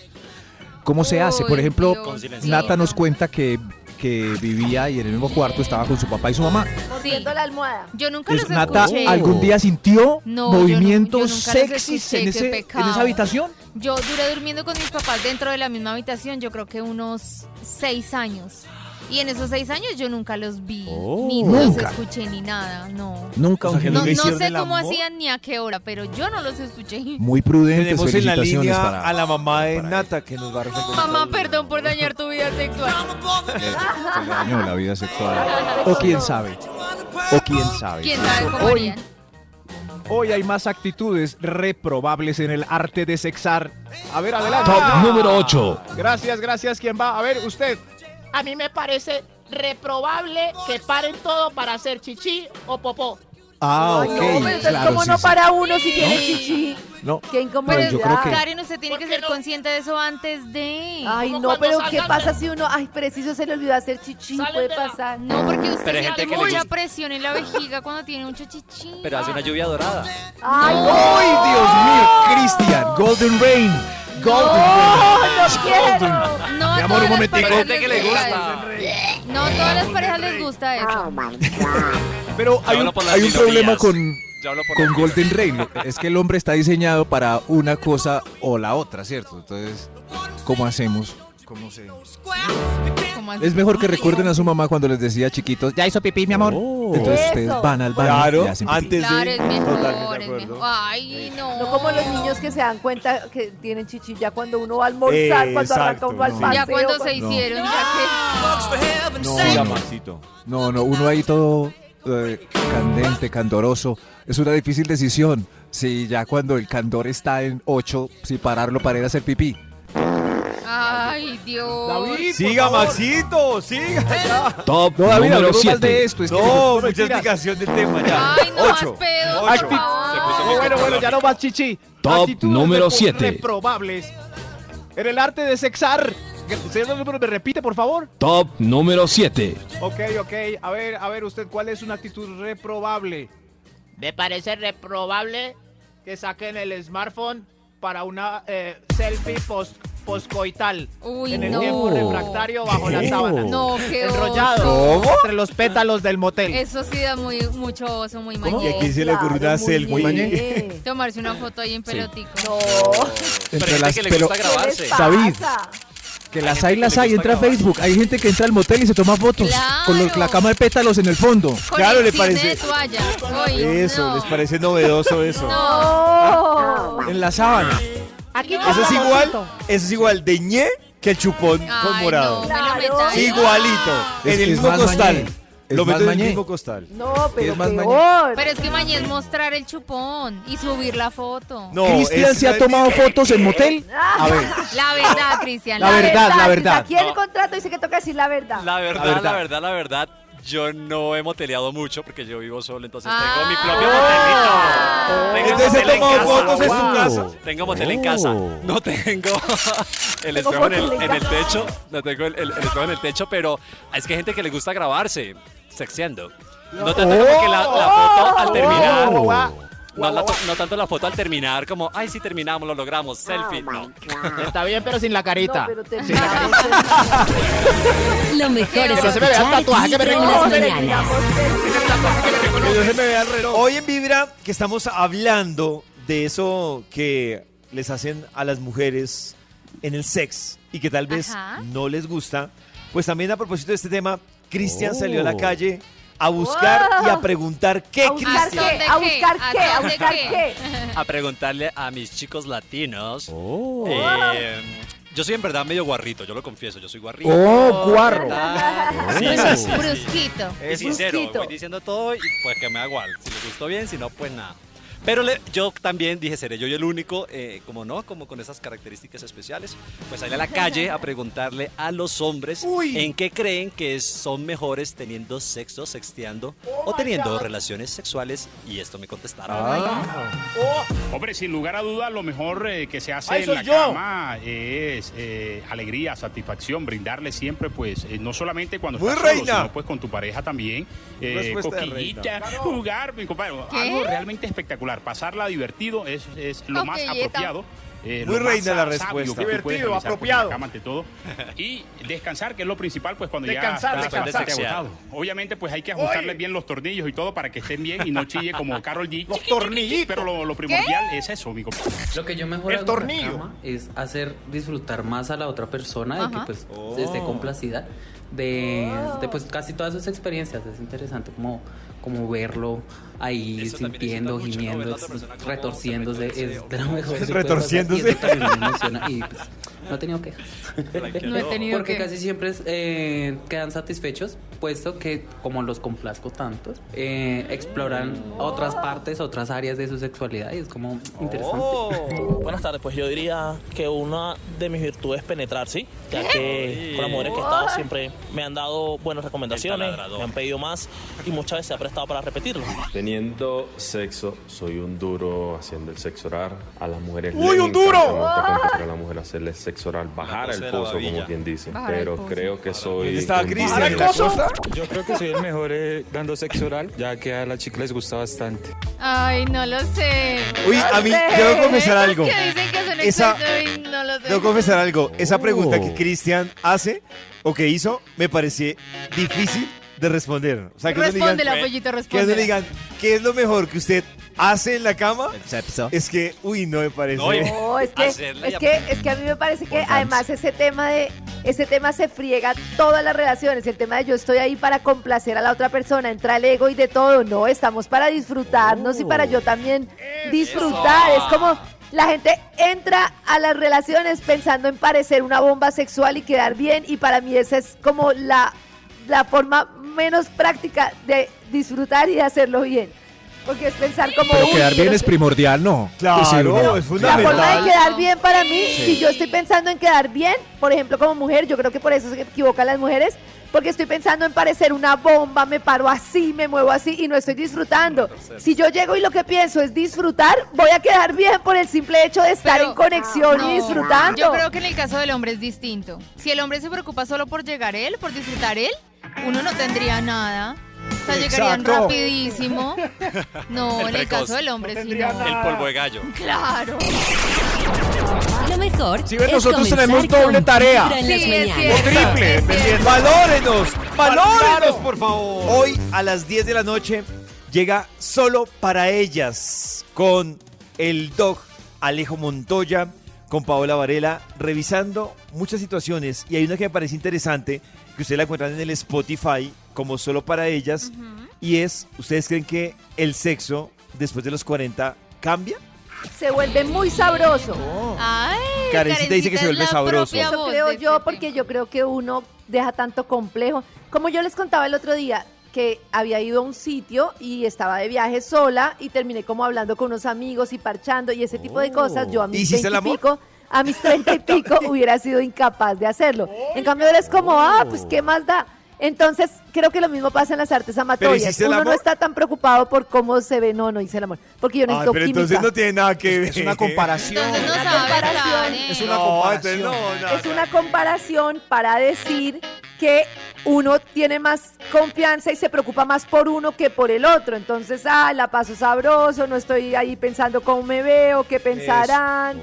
¿cómo se hace? Por ejemplo, Dios. Nata nos cuenta que, que vivía y en el mismo cuarto estaba con su papá y su mamá. Mordiendo la almohada. Yo nunca los Nata, escuché. ¿algún día sintió No, yo no- movimientos yo sexys en, ese, en esa habitación? Yo duré durmiendo con mis papás dentro de la misma habitación, yo creo que unos seis años. Y en esos seis años yo nunca los vi, Oh. ni los escuché, ni nada, no. Nunca. O sea, No, sé cómo hacían ni a qué hora, pero yo no los escuché. Muy prudentes. Tenemos en la línea para- a la mamá de Nata que nos va a resolver. Mamá, perdón por dañar tu vida sexual. Eh, se dañó la vida sexual. O quién sabe. O quién sabe. ¿Quién sabe cómo Hoy, harían? hoy hay más actitudes reprobables en el arte de sexar. A ver, adelante. Top número 8. Gracias, gracias. ¿Quién va? A ver, usted. A mí me parece reprobable que paren todo para hacer chichi o popó. Ah, Ay, ok. no, pero entonces, claro, ¿cómo sí, no sí. para uno si tiene chichi? No, Qué Pero incomodidad. yo creo que- Karen, usted tiene que ¿Por qué ser no? consciente de eso antes de. Ay, no, pero ¿qué pasa de- si uno, ay, preciso se le olvidó hacer chichi? Salen Puede la- pasar. No, porque usted siente gente que le mucha gusta. presión en la vejiga cuando tiene mucho chichi. Pero hace una lluvia dorada. Ay, ¡Ay, Dios mío! Cristian, Golden Rain. Golden no, Rain. no quiero. No, a Mi amor, todas un las momentico. que le les gusta. No, todas las parejas les gusta eso. Pero hay un, hay un problema con, con Golden Rain. Es que el hombre está diseñado para una cosa o la otra, ¿cierto? Entonces, ¿cómo hacemos? ¿Cómo se...? Es mejor que recuerden a su mamá cuando les decía chiquitos, ya hizo pipí, mi amor. Entonces Eso. ustedes van al baño Claro, y hacen pipí. antes Claro, de... es mejor, Totalmente es mejor. Ay, no. No como los niños que se dan cuenta que tienen chichilla cuando uno va a almorzar, cuando arranca uno al no. paseo. Ya cuando se hicieron, ya No, Siga, no, Maxito. no, no, uno ahí todo eh, candente, candoroso. Es una difícil decisión. Si ya cuando el candor está en 8, si pararlo para ir a hacer pipí. Ay, Dios. Siga, Maxito, siga. ya. Top No, David, número hablemos más de 7. esto. Es que No, no, mucha mentiras. explicación del tema ya. Ay, no más Ocho. por Ocho. favor. bueno, bueno, ya no más chichi. Top Actitudes número repro- siete. Reprobables. En el arte de sexar. Señor número, me repite, por favor. Top número 7. Ok, ok. A ver, a ver, usted, ¿cuál es una actitud reprobable? Me parece reprobable que saquen el smartphone para una eh, selfie post poscoital Uy, en el no. tiempo refractario bajo la sábana. No, qué Enrollado entre los pétalos del motel. Eso sí da muy, mucho oso, muy ¿Y mañé. a quién se le ocurrió una muy selfie? bien. Tomarse una foto ahí en pelotico. No. Pero hay gente que le gusta ¿Qué grabarse. David. Que Hay las hay, las hay. Entra a. Facebook. Hay gente que entra al motel y se toma fotos. Con los- la cama de pétalos en el fondo. Con Claro, el le parece- de toalla. Eso, no. ¿les parece novedoso eso? No. En la sábana. Aquí Eso es igual, eso es igual de ñe que el chupón con morado. no, me lo Claro. metáis. Igualito. Es en el mismo costal. mañé. Es Lo meto en el mañé. mismo costal. No, pero es más peor. Pero es que mañana es mostrar el chupón y subir la foto. No, Cristian se ha tomado fotos en motel. A ver. La verdad, Cristian. La verdad, la verdad. Aquí en el contrato dice que toca decir la verdad. La verdad, verdad. la verdad, la verdad, yo no he moteleado mucho porque yo vivo solo, entonces Ah. tengo mi propio Ah. motelito. Tengo Entonces, motel ¿ha en casa. fotos en su Wow. casa? Tengo motel en casa. Oh. No tengo el espejo en el, en techo. No tengo el, el- el espejo en el techo, pero es que hay gente que le gusta grabarse, sexeando. No tanto como que la, la foto al terminar. No, la to- no tanto la foto al terminar, como, ay, sí terminamos, lo logramos, selfie. No. Está bien, pero sin la carita. No, pero Sin la carita. Lo mejor es Que no se me vea el tatuaje, que me reloj. Hoy en Vibra que estamos hablando de eso que les hacen a las mujeres en el sex y que tal vez Ajá. no les gusta, pues también a propósito de este tema, Cristian Oh. salió a la calle a buscar y a preguntar qué, ¿A buscar Cristian. qué? ¿A buscar ¿A qué? ¿A buscar qué? a preguntarle a mis chicos latinos. Oh. eh, yo soy en verdad medio guarrito, yo lo confieso, yo soy guarrito. Oh, guarro. ¿verdad? Sí, sí, sí. Brusquito. Y sincero, Brusquito. voy diciendo todo y pues que me da igual. Si les gustó bien, si no, pues nada. Pero le- yo también dije, seré yo el único, eh, como no, como con esas características especiales. Pues salir a la calle a preguntarle a los hombres en qué creen que son mejores teniendo sexo, sexteando o teniendo relaciones sexuales. Y esto me contestaron. Hombre, sin lugar a dudas, lo mejor eh, que se hace ¡Ay, en la yo! cama es eh, alegría, satisfacción, brindarle siempre, pues, eh, no solamente cuando Muy estás solo, reina. sino pues con tu pareja también, eh, Respuesta de coquillita, jugar, mi compadre, ¿Qué? algo realmente espectacular, pasarla divertido es, es lo más Coquillita. apropiado. eh, Muy más reina la respuesta. Divertido, pues, apropiado. cama ante todo. Y descansar, que es lo principal, pues cuando Descansar, ya estás descansar. agotado. Obviamente, pues hay que ajustarle bien los tornillos y todo para que estén bien y no chille como Carol G. Los tornillitos. Pero lo, lo primordial es eso, mi compadre. Lo que yo mejor El hago en la tornillo. cama es hacer disfrutar más a la otra persona de que Ajá. pues Oh. esté complacida de, de, pues casi todas sus experiencias. Es interesante como, como verlo ahí Eso sintiendo, mucho, ¿no? gimiendo, cómo retorciéndose. se Es de lo mejor. Retorciéndose. Y me emociona y pues no he tenido quejas. No he tenido Porque que... casi siempre eh, quedan satisfechos, puesto que como los complazco tantos, eh, exploran otras partes, otras áreas de su sexualidad y es como interesante. Oh. Buenas tardes, pues yo diría que una de mis virtudes es penetrar, ¿sí? Ya que con las mujeres que he estado siempre me han dado buenas recomendaciones, me han pedido más y muchas veces se ha prestado para repetirlo. Teniendo sexo, soy un duro haciendo el sexo oral. A las mujeres ¡Uy, un duro! a la mujer hacerle sexo oral, bajar La el cosa la pozo, como quien dice. Bajar el Pero pozo. creo que soy. ¿Dónde estaba un Cristian? ¿Ahora ¿En la costa? Yo creo que soy el mejor eh, dando sexo oral, ya que a las chicas les gusta bastante. Ay, no lo sé. Uy, a mí, debo confesar algo. que dicen que son Esa- y no lo sé. Debo confesar algo. Esa pregunta Oh. que Cristian hace o que hizo me pareció difícil de responder. O sea, que nos digan, Respóndela, pollito, que nos respóndela. digan qué es lo mejor que usted hace en la cama. Es que, uy, no me parece. No, es que, Hacerla es que, es que a mí me parece que además ese tema de, ese tema se friega todas las relaciones, el tema de yo estoy ahí para complacer a la otra persona, entra el ego y de todo, no, estamos para disfrutarnos y para yo también disfrutar, es como la gente entra a las relaciones pensando en parecer una bomba sexual y quedar bien y para mí esa es como la, la forma menos práctica de disfrutar y de hacerlo bien. Porque es pensar como Pero "Uy, quedar bien pero es primordial, ¿no? Claro, Sí, uno- es la forma de fundamental. quedar bien para mí, Sí. si yo estoy pensando en quedar bien, por ejemplo, como mujer, yo creo que por eso se equivocan las mujeres, porque estoy pensando en parecer una bomba, me paro así, me muevo así y no estoy disfrutando. Si yo llego y lo que pienso es disfrutar, voy a quedar bien por el simple hecho de estar Pero- en conexión No, y disfrutando. Yo creo que en el caso del hombre es distinto. Si el hombre se preocupa solo por llegar él, por disfrutar él, uno no tendría nada. O sea, llegarían Exacto. rapidísimo. No, El en el caso del hombre sí no. El polvo de gallo. Claro. Lo mejor Si ven, es nosotros tenemos doble tarea. Sí, es triple, es dependiendo. cierto. ¡Valórenos! ¡Valórenos, por favor! Hoy a las 10 de la noche llega solo para ellas con el dog Alejo Montoya, con Paola Varela, revisando muchas situaciones. Y hay una que me parece interesante, que ustedes la encuentran en el Spotify como solo para ellas. Y es, ¿ustedes creen que el sexo después de los 40 cambia? Se vuelve muy sabroso. Ay, Karencita dice que se vuelve sabroso. Eso creo yo, este porque yo creo que uno deja tanto complejo. Como yo les contaba el otro día, que había ido a un sitio y estaba de viaje sola y terminé como hablando con unos amigos y parchando y ese tipo de cosas. Yo a mis ¿Hiciste el 20 y amor? pico, a mis 30 y pico hubiera sido incapaz de hacerlo. En cambio ahora es como, ah, pues qué más da. Entonces, creo que lo mismo pasa en las artes amatorias. Uno no está tan preocupado por cómo se ve, no, no hice el amor, porque yo Ay, necesito pero química. entonces no tiene nada que ver. Es una comparación. Entonces no Una comparación. Es una comparación. entonces no, no, es una comparación para decir que uno tiene más confianza y se preocupa más por uno que por el otro. Entonces, ah, la paso sabroso, no estoy ahí pensando cómo me veo, qué pensarán.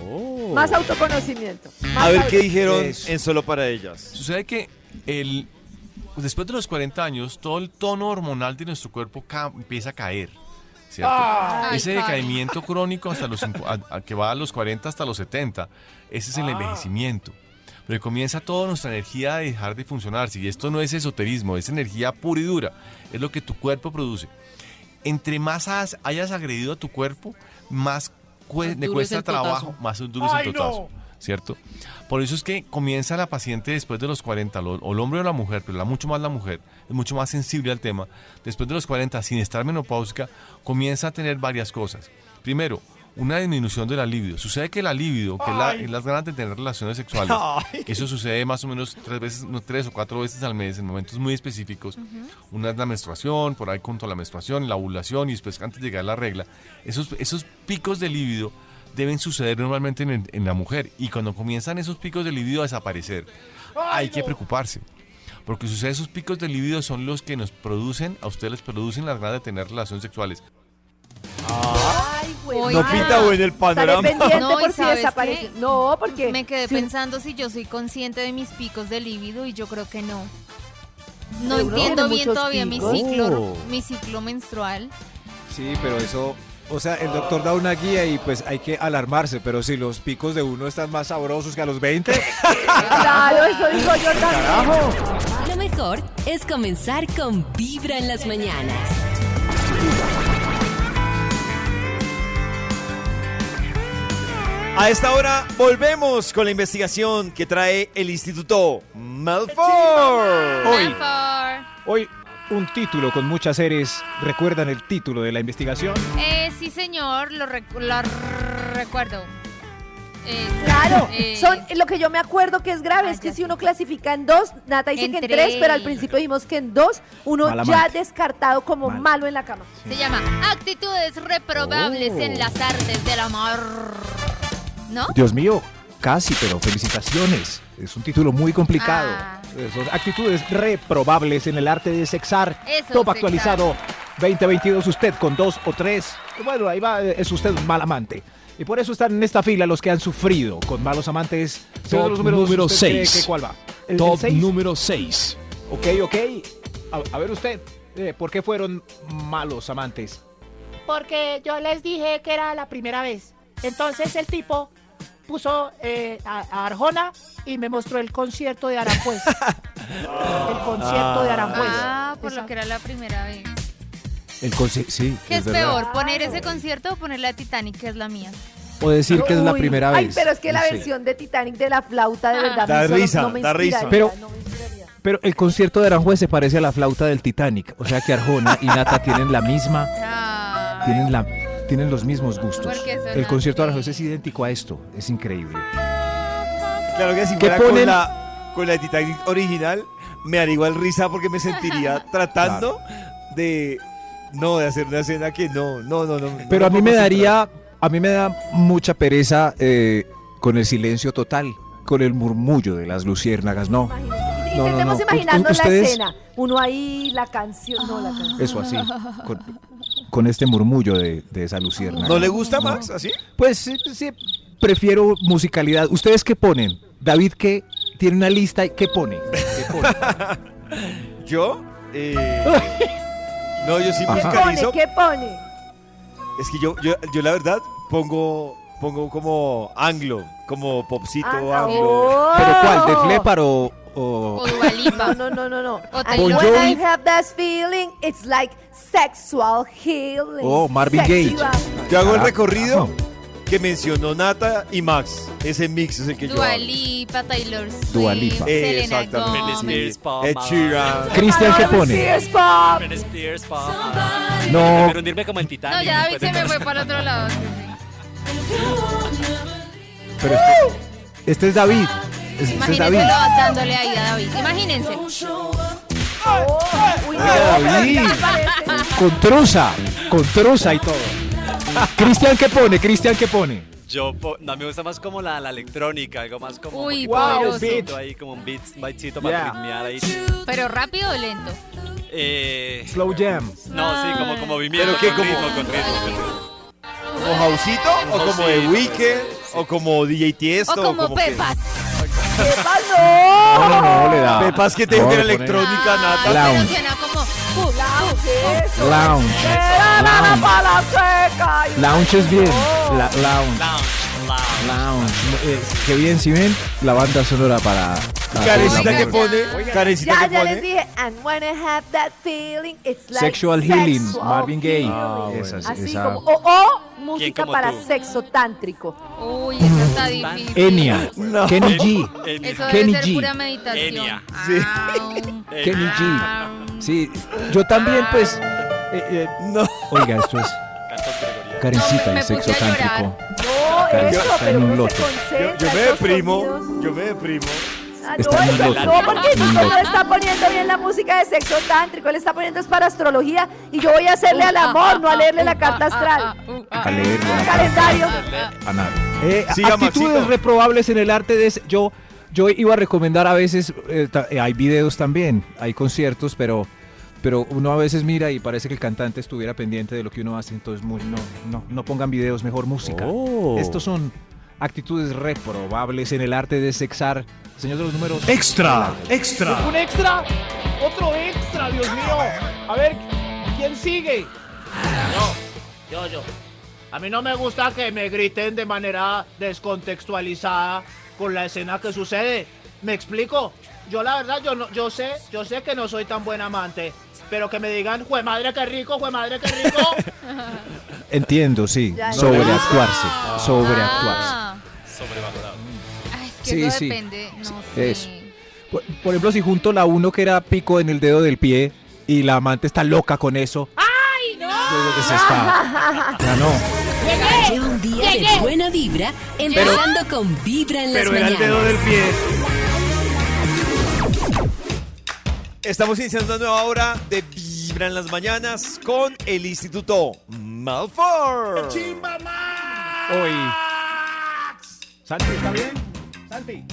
Más autoconocimiento. más A ver auto- qué dijeron Eso. en solo para ellas. Sucede que el, después de los 40 años, todo el tono hormonal de nuestro cuerpo empieza a caer. ¿cierto? Ay, ese decaimiento crónico hasta los, a- a- que va a los 40 hasta los 70, ese es el envejecimiento. Pero comienza toda nuestra energía a dejar de funcionar. Si esto no es esoterismo, es energía pura y dura. Es lo que tu cuerpo produce. Entre más has- hayas agredido a tu cuerpo, más Más le cuesta trabajo, más duro es el totazo. ¿Cierto? Por eso es que comienza la paciente después de los 40, lo- o el hombre o la mujer, pero la, mucho más la mujer, es mucho más sensible al tema. Después de los 40, sin estar menopáusica, comienza a tener varias cosas. Primero, una disminución de la libido. Sucede que la libido, que es, la- Ay. es las ganas de tener relaciones sexuales, Ay. eso sucede más o menos tres veces, no, tres o cuatro veces al mes en momentos muy específicos. Una es la menstruación, por ahí junto a la menstruación, la ovulación y después antes de llegar a la regla. Esos, esos picos de libido deben suceder normalmente en, en la mujer y cuando comienzan esos picos de libido a desaparecer, hay que preocuparse. Porque sucede esos picos de libido son los que nos producen, a ustedes les producen las ganas de tener relaciones sexuales. Ay, güey. No pinta bueno el panorama. No, ¿y por si desaparece. No, porque Me quedé si- pensando si yo soy consciente de mis picos de líbido y yo creo que no. No entiendo bien todavía mi picos. ciclo, mi ciclo menstrual. Sí, pero eso, o sea, el doctor da una guía y pues hay que alarmarse, pero si los picos de uno están más sabrosos que a los 20, Claro, eso digo yo también. carajo. Lo mejor es comenzar con Vibra en las mañanas. A esta hora volvemos con la investigación que trae el Instituto Malfoy. Hoy, hoy un título con muchas series. ¿Recuerdan el título de la investigación? Eh, sí, señor, lo, recu- lo recuerdo. Eh, Claro, eh, son lo que yo me acuerdo que es grave Ah, es que si uno clasifica en dos, Nata dice En que en tres, pero al principio dijimos que en dos, uno ya amante. descartado como Mal. malo en la cama. Se llama Actitudes reprobables Oh. en las artes del amor. ¿No? Dios mío, casi, pero felicitaciones. Es un título muy complicado. Ah. Son actitudes reprobables en el arte de sexar. Eso, Top sexar. actualizado 2022. Usted con dos o tres. Bueno, ahí va, eh, es usted un mal amante. Y por eso están en esta fila los que han sufrido con malos amantes. Top los números, número ¿usted cree seis. que ¿Cuál va? ¿El, el Top seis? número 6. Ok, ok. A, a ver usted, eh, ¿por qué fueron malos amantes? Porque yo les dije que era la primera vez. Entonces el tipo puso eh, a, a Arjona y me mostró el concierto de Aranjuez. el concierto de Aranjuez. Ah, por lo que era la primera vez. El sí, ¿Qué es, peor, poner ese concierto o poner la Titanic, que es la mía? O decir que es la Uy, primera Ay, vez. pero es que la Sí. versión de Titanic de la flauta de verdad Da risa, no me da risa. Pero- no me inspiraría. Pero el concierto de Aranjuez se parece a la flauta del Titanic. O sea que Arjona y Nata tienen la misma, Ah, tienen la, tienen los mismos gustos. El concierto de. Aranjuez es idéntico a esto. Es increíble. Claro que si ¿Qué fuera ponen? con la, con la Titanic original, me daría igual risa porque me sentiría tratando de. No, de hacer una escena que no, no, no, no. Pero no a mí me daría, a mí me da mucha pereza eh, con el silencio total, con el murmullo de las luciérnagas. No. No, no, Intentemos no. imaginarnos Ustedes- la escena. Uno ahí, la canción, no la canción. eso así, con, con este murmullo de, de esa luciérnaga. ¿No le gusta Max así? Pues sí, sí, prefiero musicalidad. ¿Ustedes qué ponen? David, ¿qué? Tiene una lista, y ¿qué pone? ¿Qué pone? ¿Yo? Eh, no, yo sí musicalizo. ¿Qué pone? Es que yo, yo, yo la verdad pongo, pongo como anglo, como popcito Ah, anglo. oh. ¿Pero cuál? ¿De Flepar o...? O- o Dua Lipa. No, no, no, no, no. O And when I have that feeling, it's like sexual healing. Oh, Marvin Gaye. Yo hago el recorrido que mencionó Nata y Max. Ese mix es el que yo Dua hago. Lipa, Taylor Swift, Dua Lipa. Selena Exactamente. Gomez. Ed. Sheeran. Cristian, ¿qué pone? Spears Pop. Britney Spears, Pop. No, Prefiero hundirme como el Titanic. No, ya David se me fue para otro lado. pero este, este es David. Es- es David. Dándole ahí a David. Imagínense. Uy, no, David. Con truza, con truza y todo. Cristian, ¿qué pone? Cristian, ¿qué pone? Yo, no, me gusta más como la, la electrónica, algo más como Uy, poderoso. beatcito ahí, como un beat, beatcito para Yeah. ritmear ahí. Pero rápido o lento. Eh, Slow jam. no, sí, como, como movimiento, ¿Pero qué, con como- ritmo, con ritmo, con ritmo. ¿Como Jausito? ¿O como de Jausito, Weekend? ¿O como DJ O Tiesto? como que- Pepas. ¿Qué pasó? No, no, no, le da. Pepas que tengo No, que era electrónica, Ay, Nata. Lounge. como... Lounge. Lounge. Lounge. es bien. Lounge. Lounge. Eh, qué bien, si ven, la banda sonora para... Oigan, que ya. pone. Karencita Ya, que ya les pone. dije. And when I have that feeling, it's like Sexual Healing, sexual Marvin Gaye. healing. Ah, Así esa- como, o, o música como para tú? sexo tántrico. Uy, eso está difícil. Enia. No. Kenny G. Enya. Eso debe Kenny ser G. pura meditación. Enya. Sí. Kenny G. Sí, yo también, pues... eh, eh, No. oiga, esto es. Karencita y sexo tántrico. No, eso, está pero en un. Yo, yo me deprimo. Yo me deprimo. Ah, Está no, en un eso no, porque no le está poniendo bien la música de sexo tántrico, le está poniendo es para astrología y yo voy a hacerle al amor, no a leerle la carta astral. A leer Un calendario. a nada. Eh, Siga, actitudes Maxito. reprobables en el arte de... ese- Yo, yo iba a recomendar a veces, eh, ta- eh, hay videos también, hay conciertos, pero, pero uno a veces mira y parece que el cantante estuviera pendiente de lo que uno hace, entonces muy- no, no, no pongan videos, mejor música. Oh. Estos son actitudes reprobables en el arte de sexar. Señor de los números. Extra, extra. ¿Un extra? Otro extra, Dios mío. A ver, ¿quién sigue? Yo, yo. A mí no me gusta que me griten de manera descontextualizada con la escena que sucede. ¿Me explico? Yo la verdad, yo no, yo sé, yo sé que no soy tan buen amante, pero que me digan, jue madre qué rico, jue madre qué rico. Entiendo, sí. Ya, ya. Sobreactuarse. Sobreactuarse. Ah. Sobrevalorado. Ay, es que Sí, eso sí. depende. No sé. Eso. Por, por ejemplo, si junto la uno que era pico en el dedo del pie y la amante está loca con eso. ¡Ay, no! Yo digo que se está. Ya no. Lleva un día de buena vibra, empezando con Vibra en las Pero era el mañanas. dedo del pie. Estamos iniciando una nueva hora de Vibra en las mañanas con el Instituto Malfour. Hoy. Santi, ¿está bien? Santi.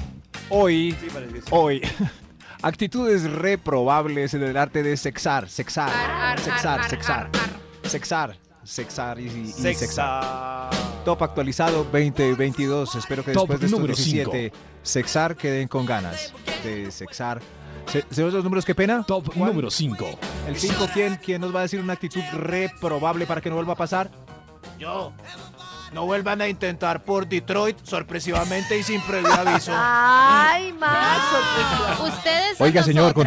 Hoy, Sí, parece que sí. hoy. Actitudes reprobables en el arte de sexar, sexar, Ar, ar, sexar, ar, sexar, ar, ar. sexar, sexar y, sexar. Sexa. Top actualizado 2022. Espero que Top después de estos número 17 sexar queden con ganas de sexar. Se- de los números, qué pena. Top número 5. El 5, ¿quién, ¿quién nos va a decir una actitud reprobable para que no vuelva a pasar? Yo. No vuelvan a intentar por Detroit sorpresivamente y sin previo aviso. Ay, sorpresiva. Ustedes son Oiga, señor, nosotras.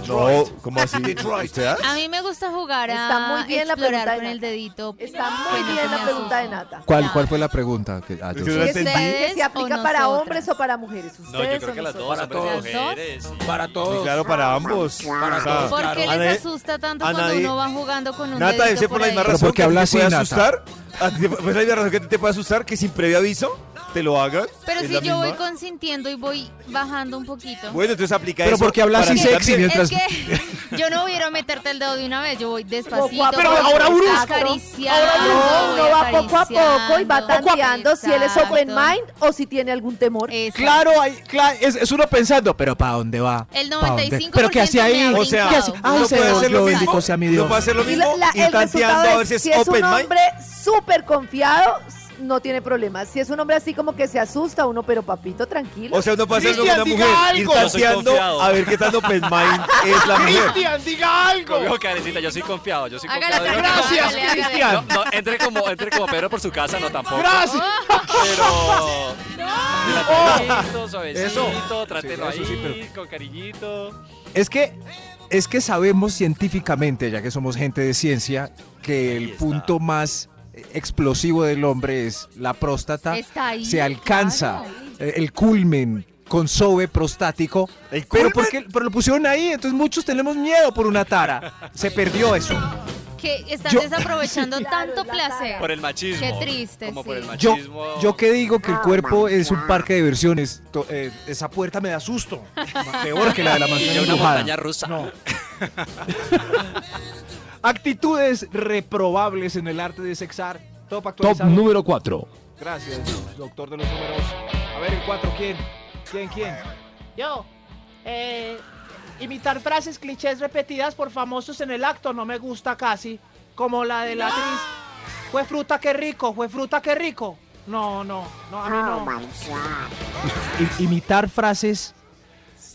No, ¿cómo así? Detroit. A mí me gusta jugar a Está muy bien la explorar pregunta de con el Nata. dedito. Está muy Bueno, bien la pregunta de. Nata. ¿Cuál, ¿Cuál fue la pregunta? Que- ah, yo que sé. no ¿Y entendí. ustedes ¿Ustedes se aplica o para nosotras? hombres o para mujeres? ¿Ustedes No, yo creo o que las dos, nosotras? hombres y todos. mujeres. sí. Para Sí, todos. claro, para ambos. Para O sea, todos. ¿Por qué A les asusta tanto a cuando nadie- uno va jugando con un Nata, dedito debe ser por por la misma? Pero razón porque que habla te así, puede Nata. asustar. a ti te- Pues la misma razón que te puede asustar que sin previo aviso te lo hagan. Pero es si yo voy consintiendo y voy bajando un poquito. Bueno, entonces aplica Pero eso. porque habla para así sexy mientras- Es que yo no voy a ir a meterte el dedo de una vez, yo voy despacito. Pero voy ahora brusco. Acariciando, No, uno va poco a poco y va tanteando si él es open mind o si tiene algún temor. Exacto. Claro, hay, es, es uno pensando, pero ¿para dónde va? El ¿Pa' dónde? 95% ¿Pero qué hacía ahí? O sea, ¿Qué hace? Ay, no se puede hacer lo mismo. bendito sea mi Dios. No puede hacer lo Y la- mismo. la- ir el tanteando resultado a ver es, si es si es open un mind. hombre súper confiado, no tiene problemas. Si es un hombre así como que se asusta uno, pero papito, tranquilo. O sea, uno puede hacerlo con una Cristian, diga mujer, ir algo. Yo soy tanteando a ver qué tan open mind es la mujer. Cristian, diga algo. Conmigo, Karencita, yo soy confiado, yo soy Hágale, confiado. Gracias. Cristian. No, no, entre como, entre como Pedro por su casa, no tampoco. Gracias. Pero. Suavecito, suavecito, Eso. trátelo Sí, eso sí, ahí, con cariñito. Es que, es que sabemos científicamente, ya que somos gente de ciencia, que el punto más explosivo del hombre es la próstata. Está ahí, Se alcanza claro. eh, el culmen con sobe prostático. ¿El Pero, culmen? porque, pero lo pusieron ahí, entonces muchos tenemos miedo por una tara. Se perdió eso. Que están Yo- desaprovechando tanto la placer. Por el machismo. Qué triste, Como por el Yo, machismo. yo que digo que el Oh cuerpo es un parque de diversiones. To- eh, esa puerta me da susto. Peor que la de la yo una montaña rusa. No. Actitudes reprobables en el arte de sexar. Top Top actualizado. número 4. Gracias, doctor de los números. A ver, el 4, ¿quién? ¿Quién, quién? Yo, eh, imitar frases clichés repetidas por famosos en el acto no me gusta casi, como la de la actriz. Fue fruta que rico, fue fruta que rico. No, no, no, a mí no. I- imitar frases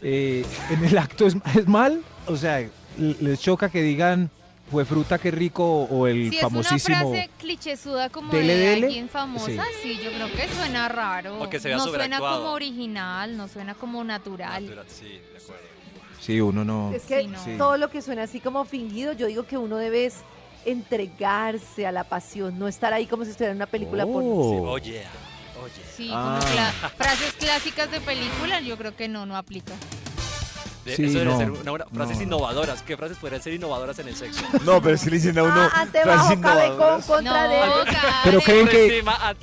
eh, en el acto es, es mal. O sea, les choca que digan fue fruta que rico o el Si es una famosísimo. frase clichésuda como Dele, de dele. alguien famosa, Sí. sí. yo creo que suena raro. O que se vea no suena como original, no suena como natural. Natural, Sí, de acuerdo. Sí, uno no. Es que Sí, no. Sí. todo lo que suena así como fingido, yo digo que uno debe es entregarse a la pasión, no estar ahí como si estuviera en una película Oh. porno. Oye, oye. Sí, Ah. como cla- frases clásicas de película, yo creo que no, no aplica. De- Sí, Eso debe no, ser una buena- frases no. innovadoras. ¿Qué frases podrían ser innovadoras en el sexo? No, pero si le dicen a uno. Ah, ante frases bajo cabe con innovadoras. contra No, de. Pero creen Por que, ah,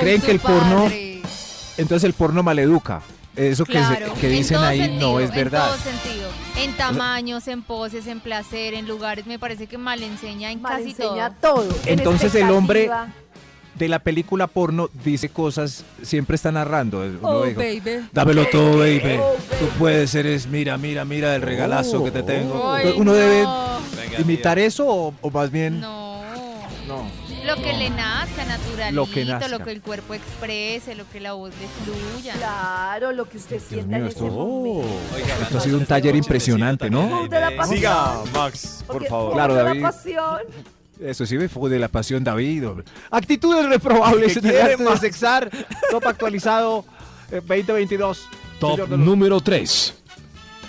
creen que el porno- entonces el porno maleduca. Eso que, se- que en dicen ahí sentido, no es En verdad. todo sentido. En tamaños, en poses, en placer, en lugares, me parece que mal enseña en Mal casi enseña todo. todo. en Entonces el hombre-. De la película porno dice cosas, siempre está narrando. Oh, dijo, baby. Dámelo todo, baby. Oh, Tú puedes, eres, mira, mira, mira el regalazo que te tengo. Ay, Uno debe venga, imitar eso o, o más bien No. Lo que le nazca, naturalito, Lo que nazca. lo que el cuerpo exprese, lo que la voz le fluya. Claro, lo que usted Dios sienta mío, en esto, ese momento. Oiga, esto ha sido un taller impresionante, ¿no? De la. Siga, Max, por Porque favor. Claro, de David. la pasión. Eso sí me fue de la pasión, David. Actitudes reprobables ¿Qué en el arte de sexar. Top actualizado eh, 2022. Top Señor de los- número 3.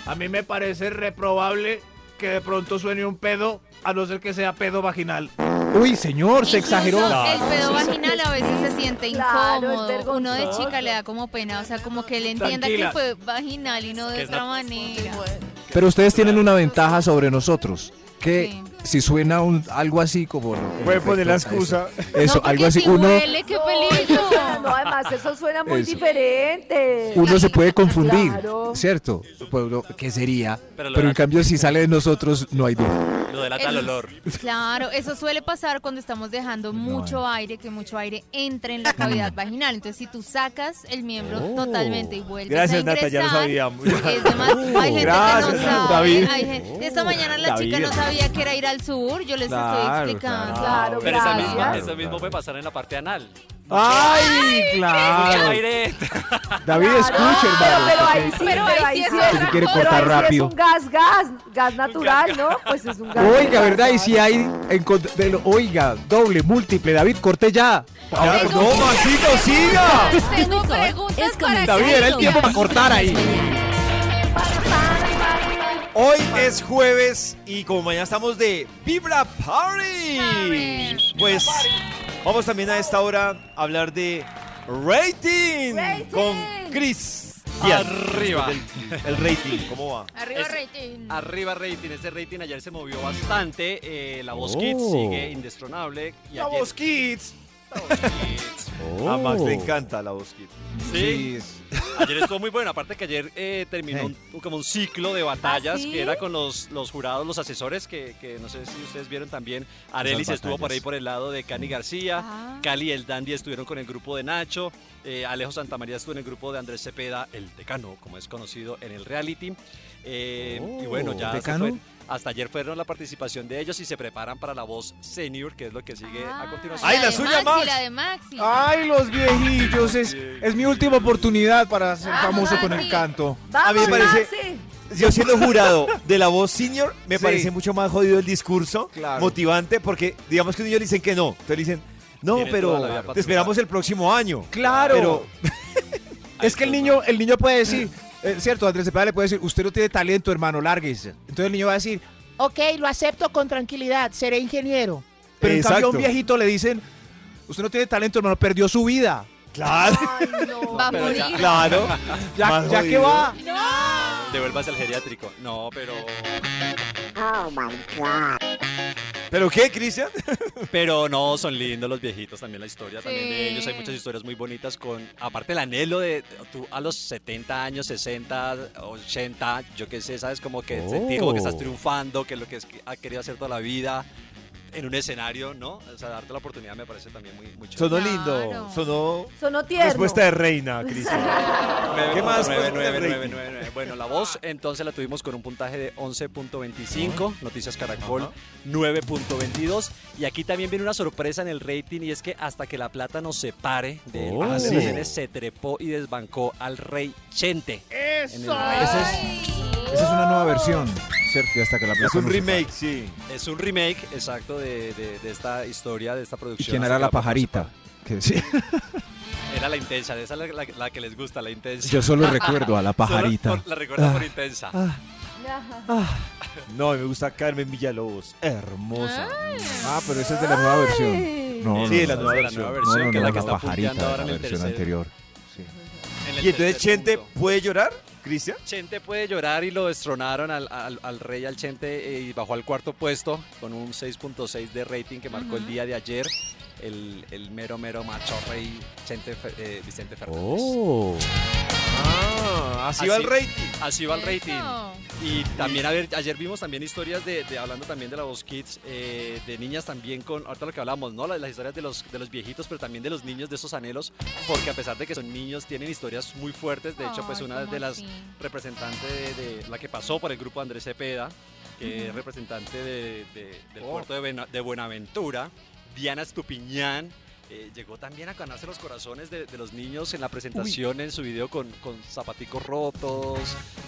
A mí me parece reprobable que de pronto suene un pedo, a no ser que sea pedo vaginal. Uy, señor, se exageró. El pedo vaginal a veces se siente Claro, incómodo. Uno de chica le da como pena, o sea, como que él entienda Tranquila. que fue vaginal y no de otra manera. Pero ustedes tienen una ventaja sobre nosotros. Que Sí. Si suena un, algo así como... Puede poner la excusa. Eso, No, algo así. si uno, huele, qué peligro. No, además, eso suena muy Eso. diferente. uno se puede confundir, Claro. ¿cierto? Pero, ¿Qué sería? Pero Pero, en cambio, si sale de nosotros, no hay duda. Lo delata el El- olor. Claro, eso suele pasar cuando estamos dejando mucho aire, que mucho aire entre en la cavidad vaginal. Entonces, si tú sacas el miembro Oh. totalmente y vuelves Gracias, a Nata, ingresar, ya lo sabíamos. es demás- hay gente Gracias, que no sabe. David. hay gente- esta mañana la David. chica no sabía que era ir al sur, yo les Claro, estoy explicando. Claro, Pero esa gracias. misma, eso mismo puede pasar en la parte anal. ¡Ay, claro! Aire. David, escuche, hermano. Pero ahí sí, Pero pero ahí sí es quiere pero cortar ahí sí rápido. Es un gas, gas, gas natural, ¿no? Pues es un gas. Oiga, natural. ¿verdad? Y si hay. en cont- de lo- oiga, doble, múltiple. David, corte ya. Ahora, No, Maxito, siga. Tengo preguntas para David, era el tiempo para cortar ahí. Hoy es jueves y como mañana estamos de Vibra Party. Pues vamos también a esta hora a hablar de rating, con Chris. Arriba. El, el rating, ¿cómo va? Arriba Es- rating. Arriba rating, ese rating ayer se movió bastante. eh, la voz Oh. Kids sigue indestronable. Y La ayer- Voz Kids. La voz Kids. A Max le encanta la voz Kid. Sí. Ayer estuvo muy bueno. Aparte que ayer eh, terminó Sí. un- como un ciclo de batallas ¿Ah, sí? que era con los, los jurados, los asesores, que, que no sé si ustedes vieron también. Arelis estuvo por ahí por el lado de Cani García. Ah. Cali y el Dandy estuvieron con el grupo de Nacho. eh, Alejo Santamaría estuvo en el grupo de Andrés Cepeda, el decano, como es conocido en el reality. Eh, y bueno, ya se fue- hasta ayer fueron la participación de ellos y se preparan para la voz senior, que es lo que sigue a continuación. ¡Ay, la de suya, Maxi, Max! La de Maxi. Ay, los viejillos. Es, es mi última oportunidad para ser Vamos, famoso con el canto. A mí me Vamos, parece- Maxi. Yo siendo jurado de la voz senior, me Sí. parece mucho más jodido el discurso, Claro. motivante, porque digamos que un niño le dicen que no. Entonces le dicen, no, Tiene pero te esperamos el próximo año. Claro. Pero Es que el niño, el niño puede decir, eh, cierto, Andrés Cepeda le puede decir, usted no tiene talento, hermano, lárguese. Entonces el niño va a decir, Ok, lo acepto con tranquilidad, seré ingeniero. pero en cambio a Exacto. un viejito le dicen, usted no tiene talento, hermano, perdió su vida. claro, Ay, no. Va a ya- morir. claro. Ya, ya que va. Devuelvas al geriátrico. No, pero. ¿Pero qué, Cristian? Pero no, son lindos los viejitos también la historia también de ellos. Hay muchas historias muy bonitas con, aparte el anhelo de tú a los 70 años, 60, 80, yo qué sé, sabes, como que sentir como que estás Oh. triunfando, que es lo que es- ha querido hacer toda la vida en un escenario, ¿no? O sea, darte la oportunidad me parece también muy, muy chévere. Sonó Claro. lindo, sonó Sonó tierno. respuesta de reina, Cristian. ¿Qué más? Nueve, Pues, nueve, rating. nueve, nueve, nueve. Bueno, la voz entonces la tuvimos con un puntaje de 11.25, Noticias Caracol 9.22 y aquí también viene una sorpresa en el rating y es que hasta que la plata nos separe de Oh. las ¿Ah, sí? televisiones se trepó y desbancó al rey Chente. En el rating. Esa es, esa es una nueva versión, ¿cierto? Y hasta que la Es un no se remake, sí. Es un remake, exacto, de, de- de esta historia, de esta ¿Y producción. quién era la pajarita? Que sí. Era la intensa, esa es la, la- la que les gusta, la intensa. Yo solo recuerdo a la Solo pajarita. por- la recuerdo por Ah. intensa. No, me gusta Carmen Villalobos. Hermosa. Ah, pero esa es de la nueva versión. No, Sí, no, la no, nueva de la versión. nueva no, versión, no, que es no, la que está pajarita, punteando ahora la en el versión tercer. anterior. Sí. en el Y entonces tercer Chente punto. puede llorar, Cristian. Chente puede llorar y lo destronaron al, al- al rey, al Chente, eh, y bajó al cuarto puesto con un 6.6 de rating que marcó el día de ayer el, el mero, mero macho rey Chente eh, Vicente Fernández. Oh. Ah, así va el rating. Así va el rating. Y también, a ver, ayer vimos también historias de, de- hablando también de la voz kids, eh, de niñas también con, ahorita lo que hablamos, ¿no? Las, las historias de los, de los viejitos, pero también de los niños de esos anhelos, porque a pesar de que son niños, tienen historias muy fuertes. De hecho, pues una ¿cómo de las así? representantes de, de la que pasó por el grupo Andrés Cepeda, que es representante de- de- del Oh. puerto de, Buena- de Buenaventura, Diana Estupiñán. eh, llegó también a ganarse los corazones de, de los niños en la presentación en su video con, con zapaticos rotos,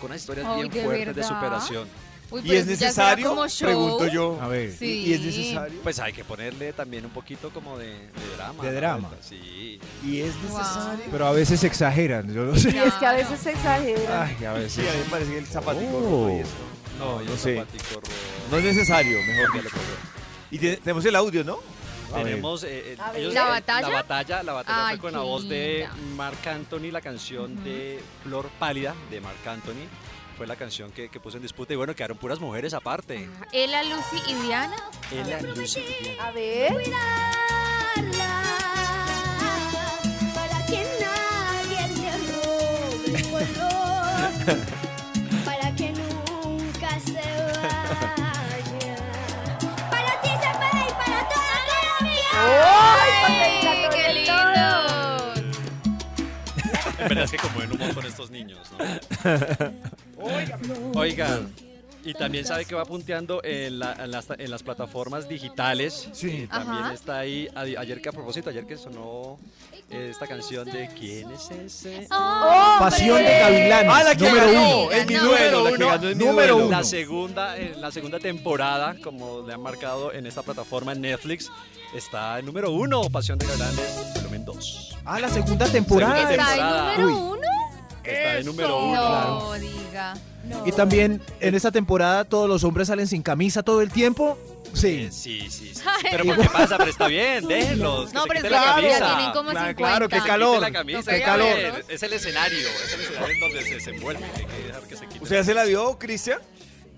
con unas historias Ay, bien ¿de fuertes de superación. Uy, ¿Y es necesario? Pregunto yo. A ver. Sí. ¿Y es necesario? Pues hay que ponerle también un poquito como de, de drama. De drama. Sí. ¿Y es necesario? Pero a veces exageran, yo no sé. Y es que a veces se exagera. Ay, a veces. Sí, a mí me parece que el zapatico Oh. rojo y eso. No, No, no el sé. zapatico rojo. No es necesario, mejor dicho. Y te- tenemos el audio, ¿no? Tenemos eh, eh, ellos- ¿La eh, batalla? La batalla, la batalla Ay, fue con la voz de. Marc Anthony, la canción de Flor Pálida de Marc Anthony. Fue la canción que, que puso en disputa y bueno, quedaron puras mujeres aparte. Ella, Lucy y Diana. Ella, Lucy y Diana. A ver. Para que nadie le robe el color, ¡Ay, ¡Ay, qué lindo! En verdad es que conmueven un montón estos niños, ¿no? Oigan, Y también sabe que va punteando en, la- en las, en las plataformas digitales. Sí. También Ajá. está ahí. a- Ayer que a propósito, ayer que sonó eh, esta canción de ¿Quién es ese? Pasión de Gavilanes. Ah, la que número ganó uno. en mi Número duelo, la que uno, ganó en mi número duelo. uno. La segunda, en la segunda temporada, como le han marcado en esta plataforma en Netflix, está en número uno, Pasión de Gavilanes, volumen 2. Ah, la segunda temporada. Segunda ¿Está en temporada. número Uy. uno? Está en número uno. No, diga. Y también en esta temporada todos los hombres salen sin camisa todo el tiempo. Sí. Sí, sí, sí. Ay. Pero ¿por qué pasa? Pero está bien, déjenlos. No, pero es que camisa. tienen como Claro, 50. claro, qué calor. quiten la camisa, Qué calor. Es el escenario, es el escenario en donde se desenvuelve. Hay que dejar que se. ¿Usted ya se la vio, Cristian?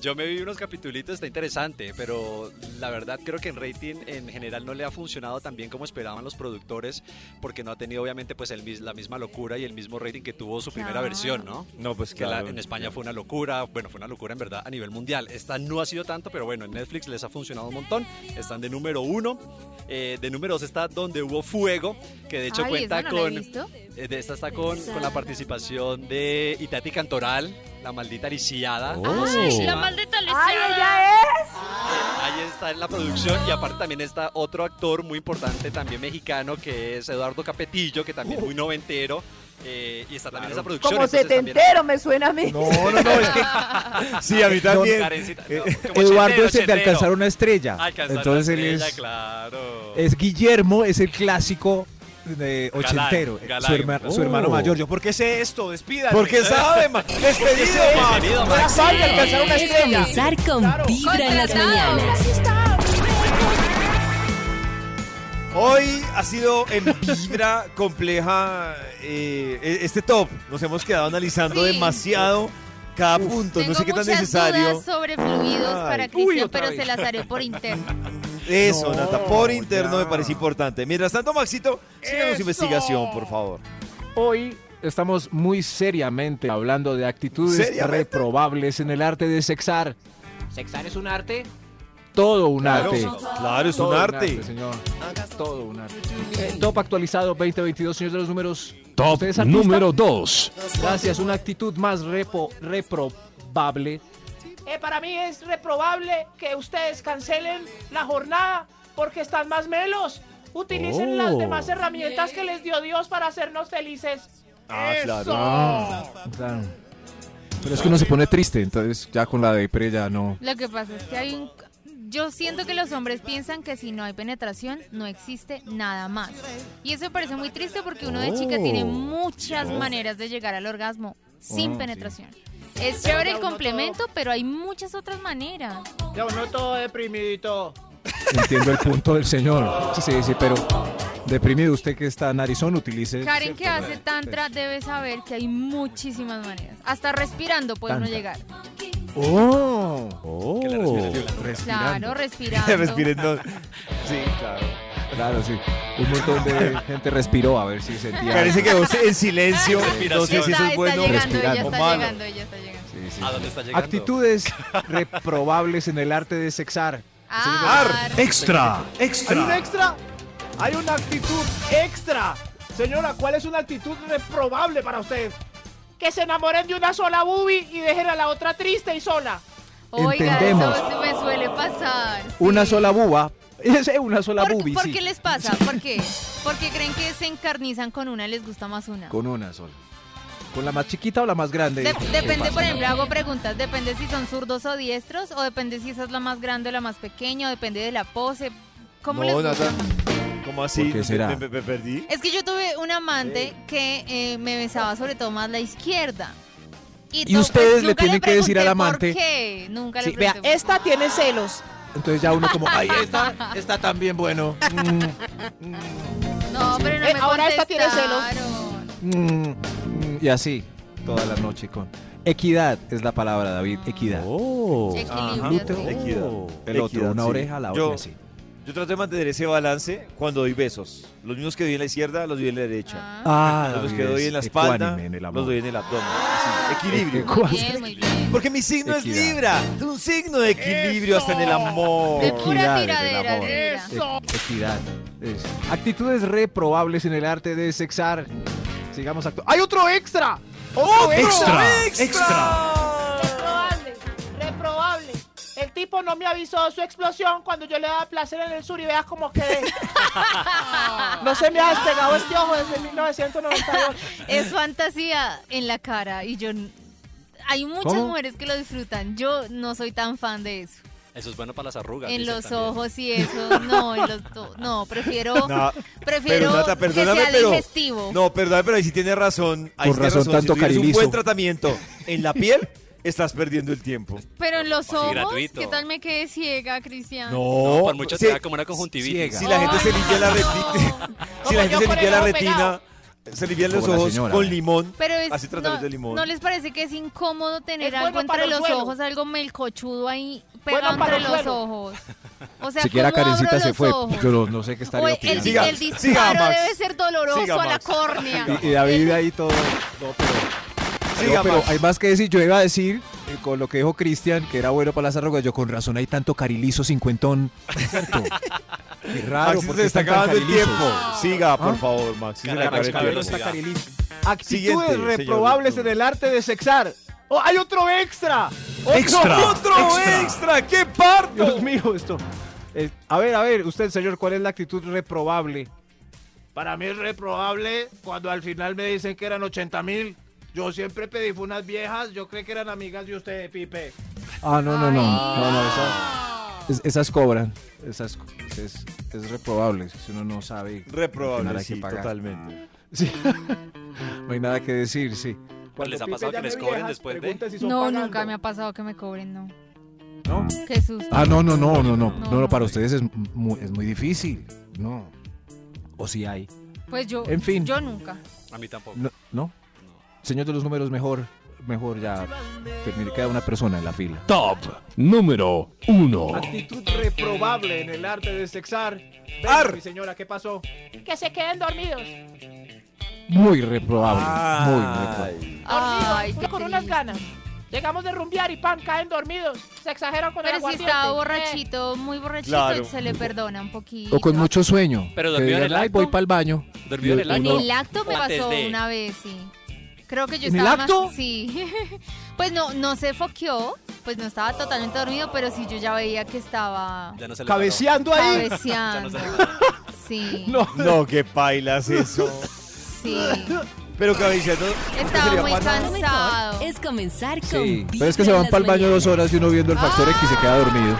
Yo me vi unos capitulitos, está interesante, pero la verdad creo que en rating en general no le ha funcionado tan bien como esperaban los productores, porque no ha tenido obviamente pues el, la misma locura y el mismo rating que tuvo su primera Claro. versión, ¿no? No, pues Que la- en España fue una locura, bueno, fue una locura en verdad a nivel mundial. Esta no ha sido tanto, pero bueno, en Netflix les ha funcionado un montón. Están de número uno. Eh, de número dos está Donde Hubo Fuego, que de hecho Ay, cuenta no con... visto. eh, de esta está con, con la participación de Itati Cantoral, la maldita lisiada. Ay, famosísima. la maldita ¡Ay, lisiada. ella es! Ahí está en la producción y aparte también está otro actor muy importante, también mexicano, que es Eduardo Capetillo, que también es muy noventero. eh, y está también en esa producción. Como también- setentero me suena a mí. No, no, no, es que Sí, a mí también. Karencita, no, eh, Eduardo ochentero, es el de ochentero. alcanzar una estrella. Alcanzar Entonces una él estrella, es, claro. es Guillermo, es el clásico de ochentero. galán. Su, herma- su hermano Oh. mayor. Yo, ¿por qué sé esto? Despídame. Porque sabe, ma. Despedido, ma. Bienvenido, Era Max. fácil alcanzar una Es estrella. comenzar con Vibra en las mañanas. Hoy ha sido en vibra compleja eh, e- este top. Nos hemos quedado analizando Sí. demasiado cada punto. Tengo no sé qué tan muchas necesario. dudas sobre fluidos Ay. para Cristian, pero vez. se las haré por interno. Eso, No, Nata, por interno ya. me parece importante. Mientras tanto, Maxito, sigamos su investigación, por favor. Hoy estamos muy seriamente hablando de actitudes ¿Seriamente? reprobables en el arte de sexar. ¿Sexar es un arte? Todo un Claro, arte. claro, es Todo un arte. señor. Todo un arte. Eh, top actualizado 2022, señor de los números. Top número 2. Gracias. Una actitud más repo- reprobable. Eh, para mí es reprobable que ustedes cancelen la jornada porque están más melos. Utilicen las Oh. demás herramientas que les dio Dios para hacernos felices. Ah, claro. Ah, claro. Pero es que uno se pone triste, entonces ya con la depre ya no. Lo que pasa es que hay un... Yo siento que los hombres piensan que si no hay penetración, no existe nada más. Y eso me parece muy triste porque uno de chica tiene muchas maneras de llegar al orgasmo sin Oh, sí. penetración. Es chévere el complemento, pero hay muchas otras maneras. Ya uno todo deprimidito. Entiendo el punto del señor. Sí, sí, sí, pero deprimido usted que está narizón, utilice. Karen que hace tantra debe saber que hay muchísimas maneras. Hasta respirando puede uno Tantra. llegar. Oh, oh, respiración. Claro, respirando. respirando. Respiren, no. Sí, claro. Claro, sí. Un montón de gente respiró a ver si sentía. Karen se quedó en silencio. No sé si eso es bueno está llegando, ella está malo. llegando, ella está llegando. Sí, sí. ¿A dónde está llegando? Actitudes reprobables en el arte de sexar. Ah, Extra, ¿Hay un extra. extra? Hay una actitud extra. Señora, ¿cuál es una actitud reprobable para usted? Que se enamoren de una sola boobie y dejen a la otra triste y sola. Oiga, Entendemos. eso me suele pasar. Una sí. sola buba. Es una sola ¿Por, bubi, por sí. qué les pasa? ¿Por qué? Porque creen que se encarnizan con una y les gusta más una. Con una sola. ¿Con la más chiquita o la más grande? De- ¿Qué depende, por ejemplo, hago preguntas. Depende si son zurdos o diestros, o depende si esa es la más grande o la más pequeña, o depende de la pose. ¿Cómo les No, gusta Nata. más? ¿Cómo así? ¿Por qué será? Me, me- me perdí. Es que yo tuve un amante que eh, me besaba sobre todo más la izquierda. Y to- pues, ustedes le nunca tienen que decir al amante- ¿Por qué? Nunca Sí, le vea, pregunté. Esta tiene celos. Entonces ya uno como, ay, está, está también bueno. Mm, No, pero no Eh, me ahora esta tiene celos. mm, mm, y así, toda la noche con... Equidad es la palabra, David, equidad. Equilibrio, Glúteo. sí. Equidad. El otro, Equidad, una sí. oreja, la Yo- otra, así. Yo trato de mantener ese balance cuando doy besos. Los mismos que doy en la izquierda, los doy en la derecha. Ah, los David que doy en la espalda, en el los doy en el abdomen. Así, equilibrio. Muy bien, muy bien. Porque mi signo es. Libra. Es un signo de equilibrio hasta en el amor. De pura tiradera, amor. Libra. E- Equidad. Es- Actitudes reprobables en el arte de sexar. Sigamos actuando. ¡Hay otro extra! ¡Otro Extra, extra. Reprobable. Reprobable. tipo no me avisó su explosión cuando yo le daba placer en el sur y veas cómo quedé. no se me ha despegado este ojo desde 1998. Es fantasía en la cara y yo... Hay muchas ¿Cómo? mujeres que lo disfrutan. Yo no soy tan fan de eso. Eso es bueno para las arrugas. En los también. ojos y eso, no, en los no, prefiero, No, prefiero pero, Nata, que sea pero, digestivo. No, perdóname, pero ahí sí tiene razón. Ahí Con sí tiene razón, tanto si tienes un buen tratamiento en la piel, estás perdiendo el tiempo. Pero en los ojos, gratuito. ¿qué tal me quede ciega, Cristian? No, No, por mucho te da como una conjuntivitis. Si la gente se limpia la retina, si la gente se limpia el la retina, pegado. se limpian los ojos señora. con limón, Pero es, así tratamiento no, de limón. ¿no les parece que es incómodo tener Es algo bueno entre el los suelo. ojos, algo melcochudo ahí Bueno pegado para entre el los suelo. ojos? O sea, Siquiera ¿cómo abro Karencita se fue. ojos? Yo no, sé qué estaría el, opinando. Siga, el siga, disparo Max. debe ser doloroso Siga, a la córnea. Y, y David ahí todo. No, pero, Siga, no, pero Max. hay más que decir. Yo iba a decir, eh, con lo que dijo Cristian, que era bueno para las arrugas. Yo con razón hay tanto carilizo cincuentón. ¿Cierto? Qué raro, Max, porque se está acabando el tiempo. Siga, por ¿Ah? favor, Max. Actitudes Siguiente, reprobables en el arte de sexar. ¡Oh, hay otro extra! ¡Otro Extra. ¡Otro extra! ¡Qué parto! Dios mío, esto. Eh, a ver, a ver, usted, señor, ¿cuál es la actitud reprobable? Para mí es reprobable cuando al final me dicen que eran 80 mil. Yo siempre pedí fue unas viejas, yo creí que eran amigas de usted, Pipe. Ah, no, no, no. No, no, esas, es- esas cobran. Esas, es, es reprobable. Si uno no sabe. Reprobable, que sí, pagar. totalmente. Sí. no hay nada que decir, sí. Pues ¿Les ha Pipe pasado que llame les cobren viejas, después de...? pregunte si son No, pagando. nunca me ha pasado que me cobren, no. ¿No? Qué susto. Ah, no, no, no, no, no. No, No, no. para ustedes es muy, es muy difícil. No. O si hay. Pues yo, En fin. yo nunca. A mí tampoco. No. ¿no? Señor de los números, mejor, mejor ya. termine- Queda una persona en la fila. Top número 1. Actitud reprobable en el arte de sexar. Venga, Ar. mi señora, ¿qué pasó? Que se queden dormidos. Muy reprobable. Muy reprobable. Ay, qué con unas triste. ganas. Llegamos de rumbear y pan, caen dormidos. Se exageran con el Pero si aguardiente. estaba Eh, borrachito, muy borrachito, Claro. se le perdona un poquito. O con mucho sueño. Pero Que dormido en digan, el "Ay, acto". voy para el baño. ¿Dormido en el Y acto? uno- El acto me antes pasó de. una vez, sí. Creo que yo ¿En el estaba acto? más... Sí. pues no, no se foqueó, pues no estaba totalmente dormido, pero sí yo ya veía que estaba Ya no se le Cabeceando ahí. cabeceando. Ya no se le Sí, No. No, qué pailas eso. sí. Pero cabeceando. Estaba sería muy Lo cansado. mejor es comenzar con Sí, pero es que se van para el baño dos horas y uno viendo el factor X se queda dormido.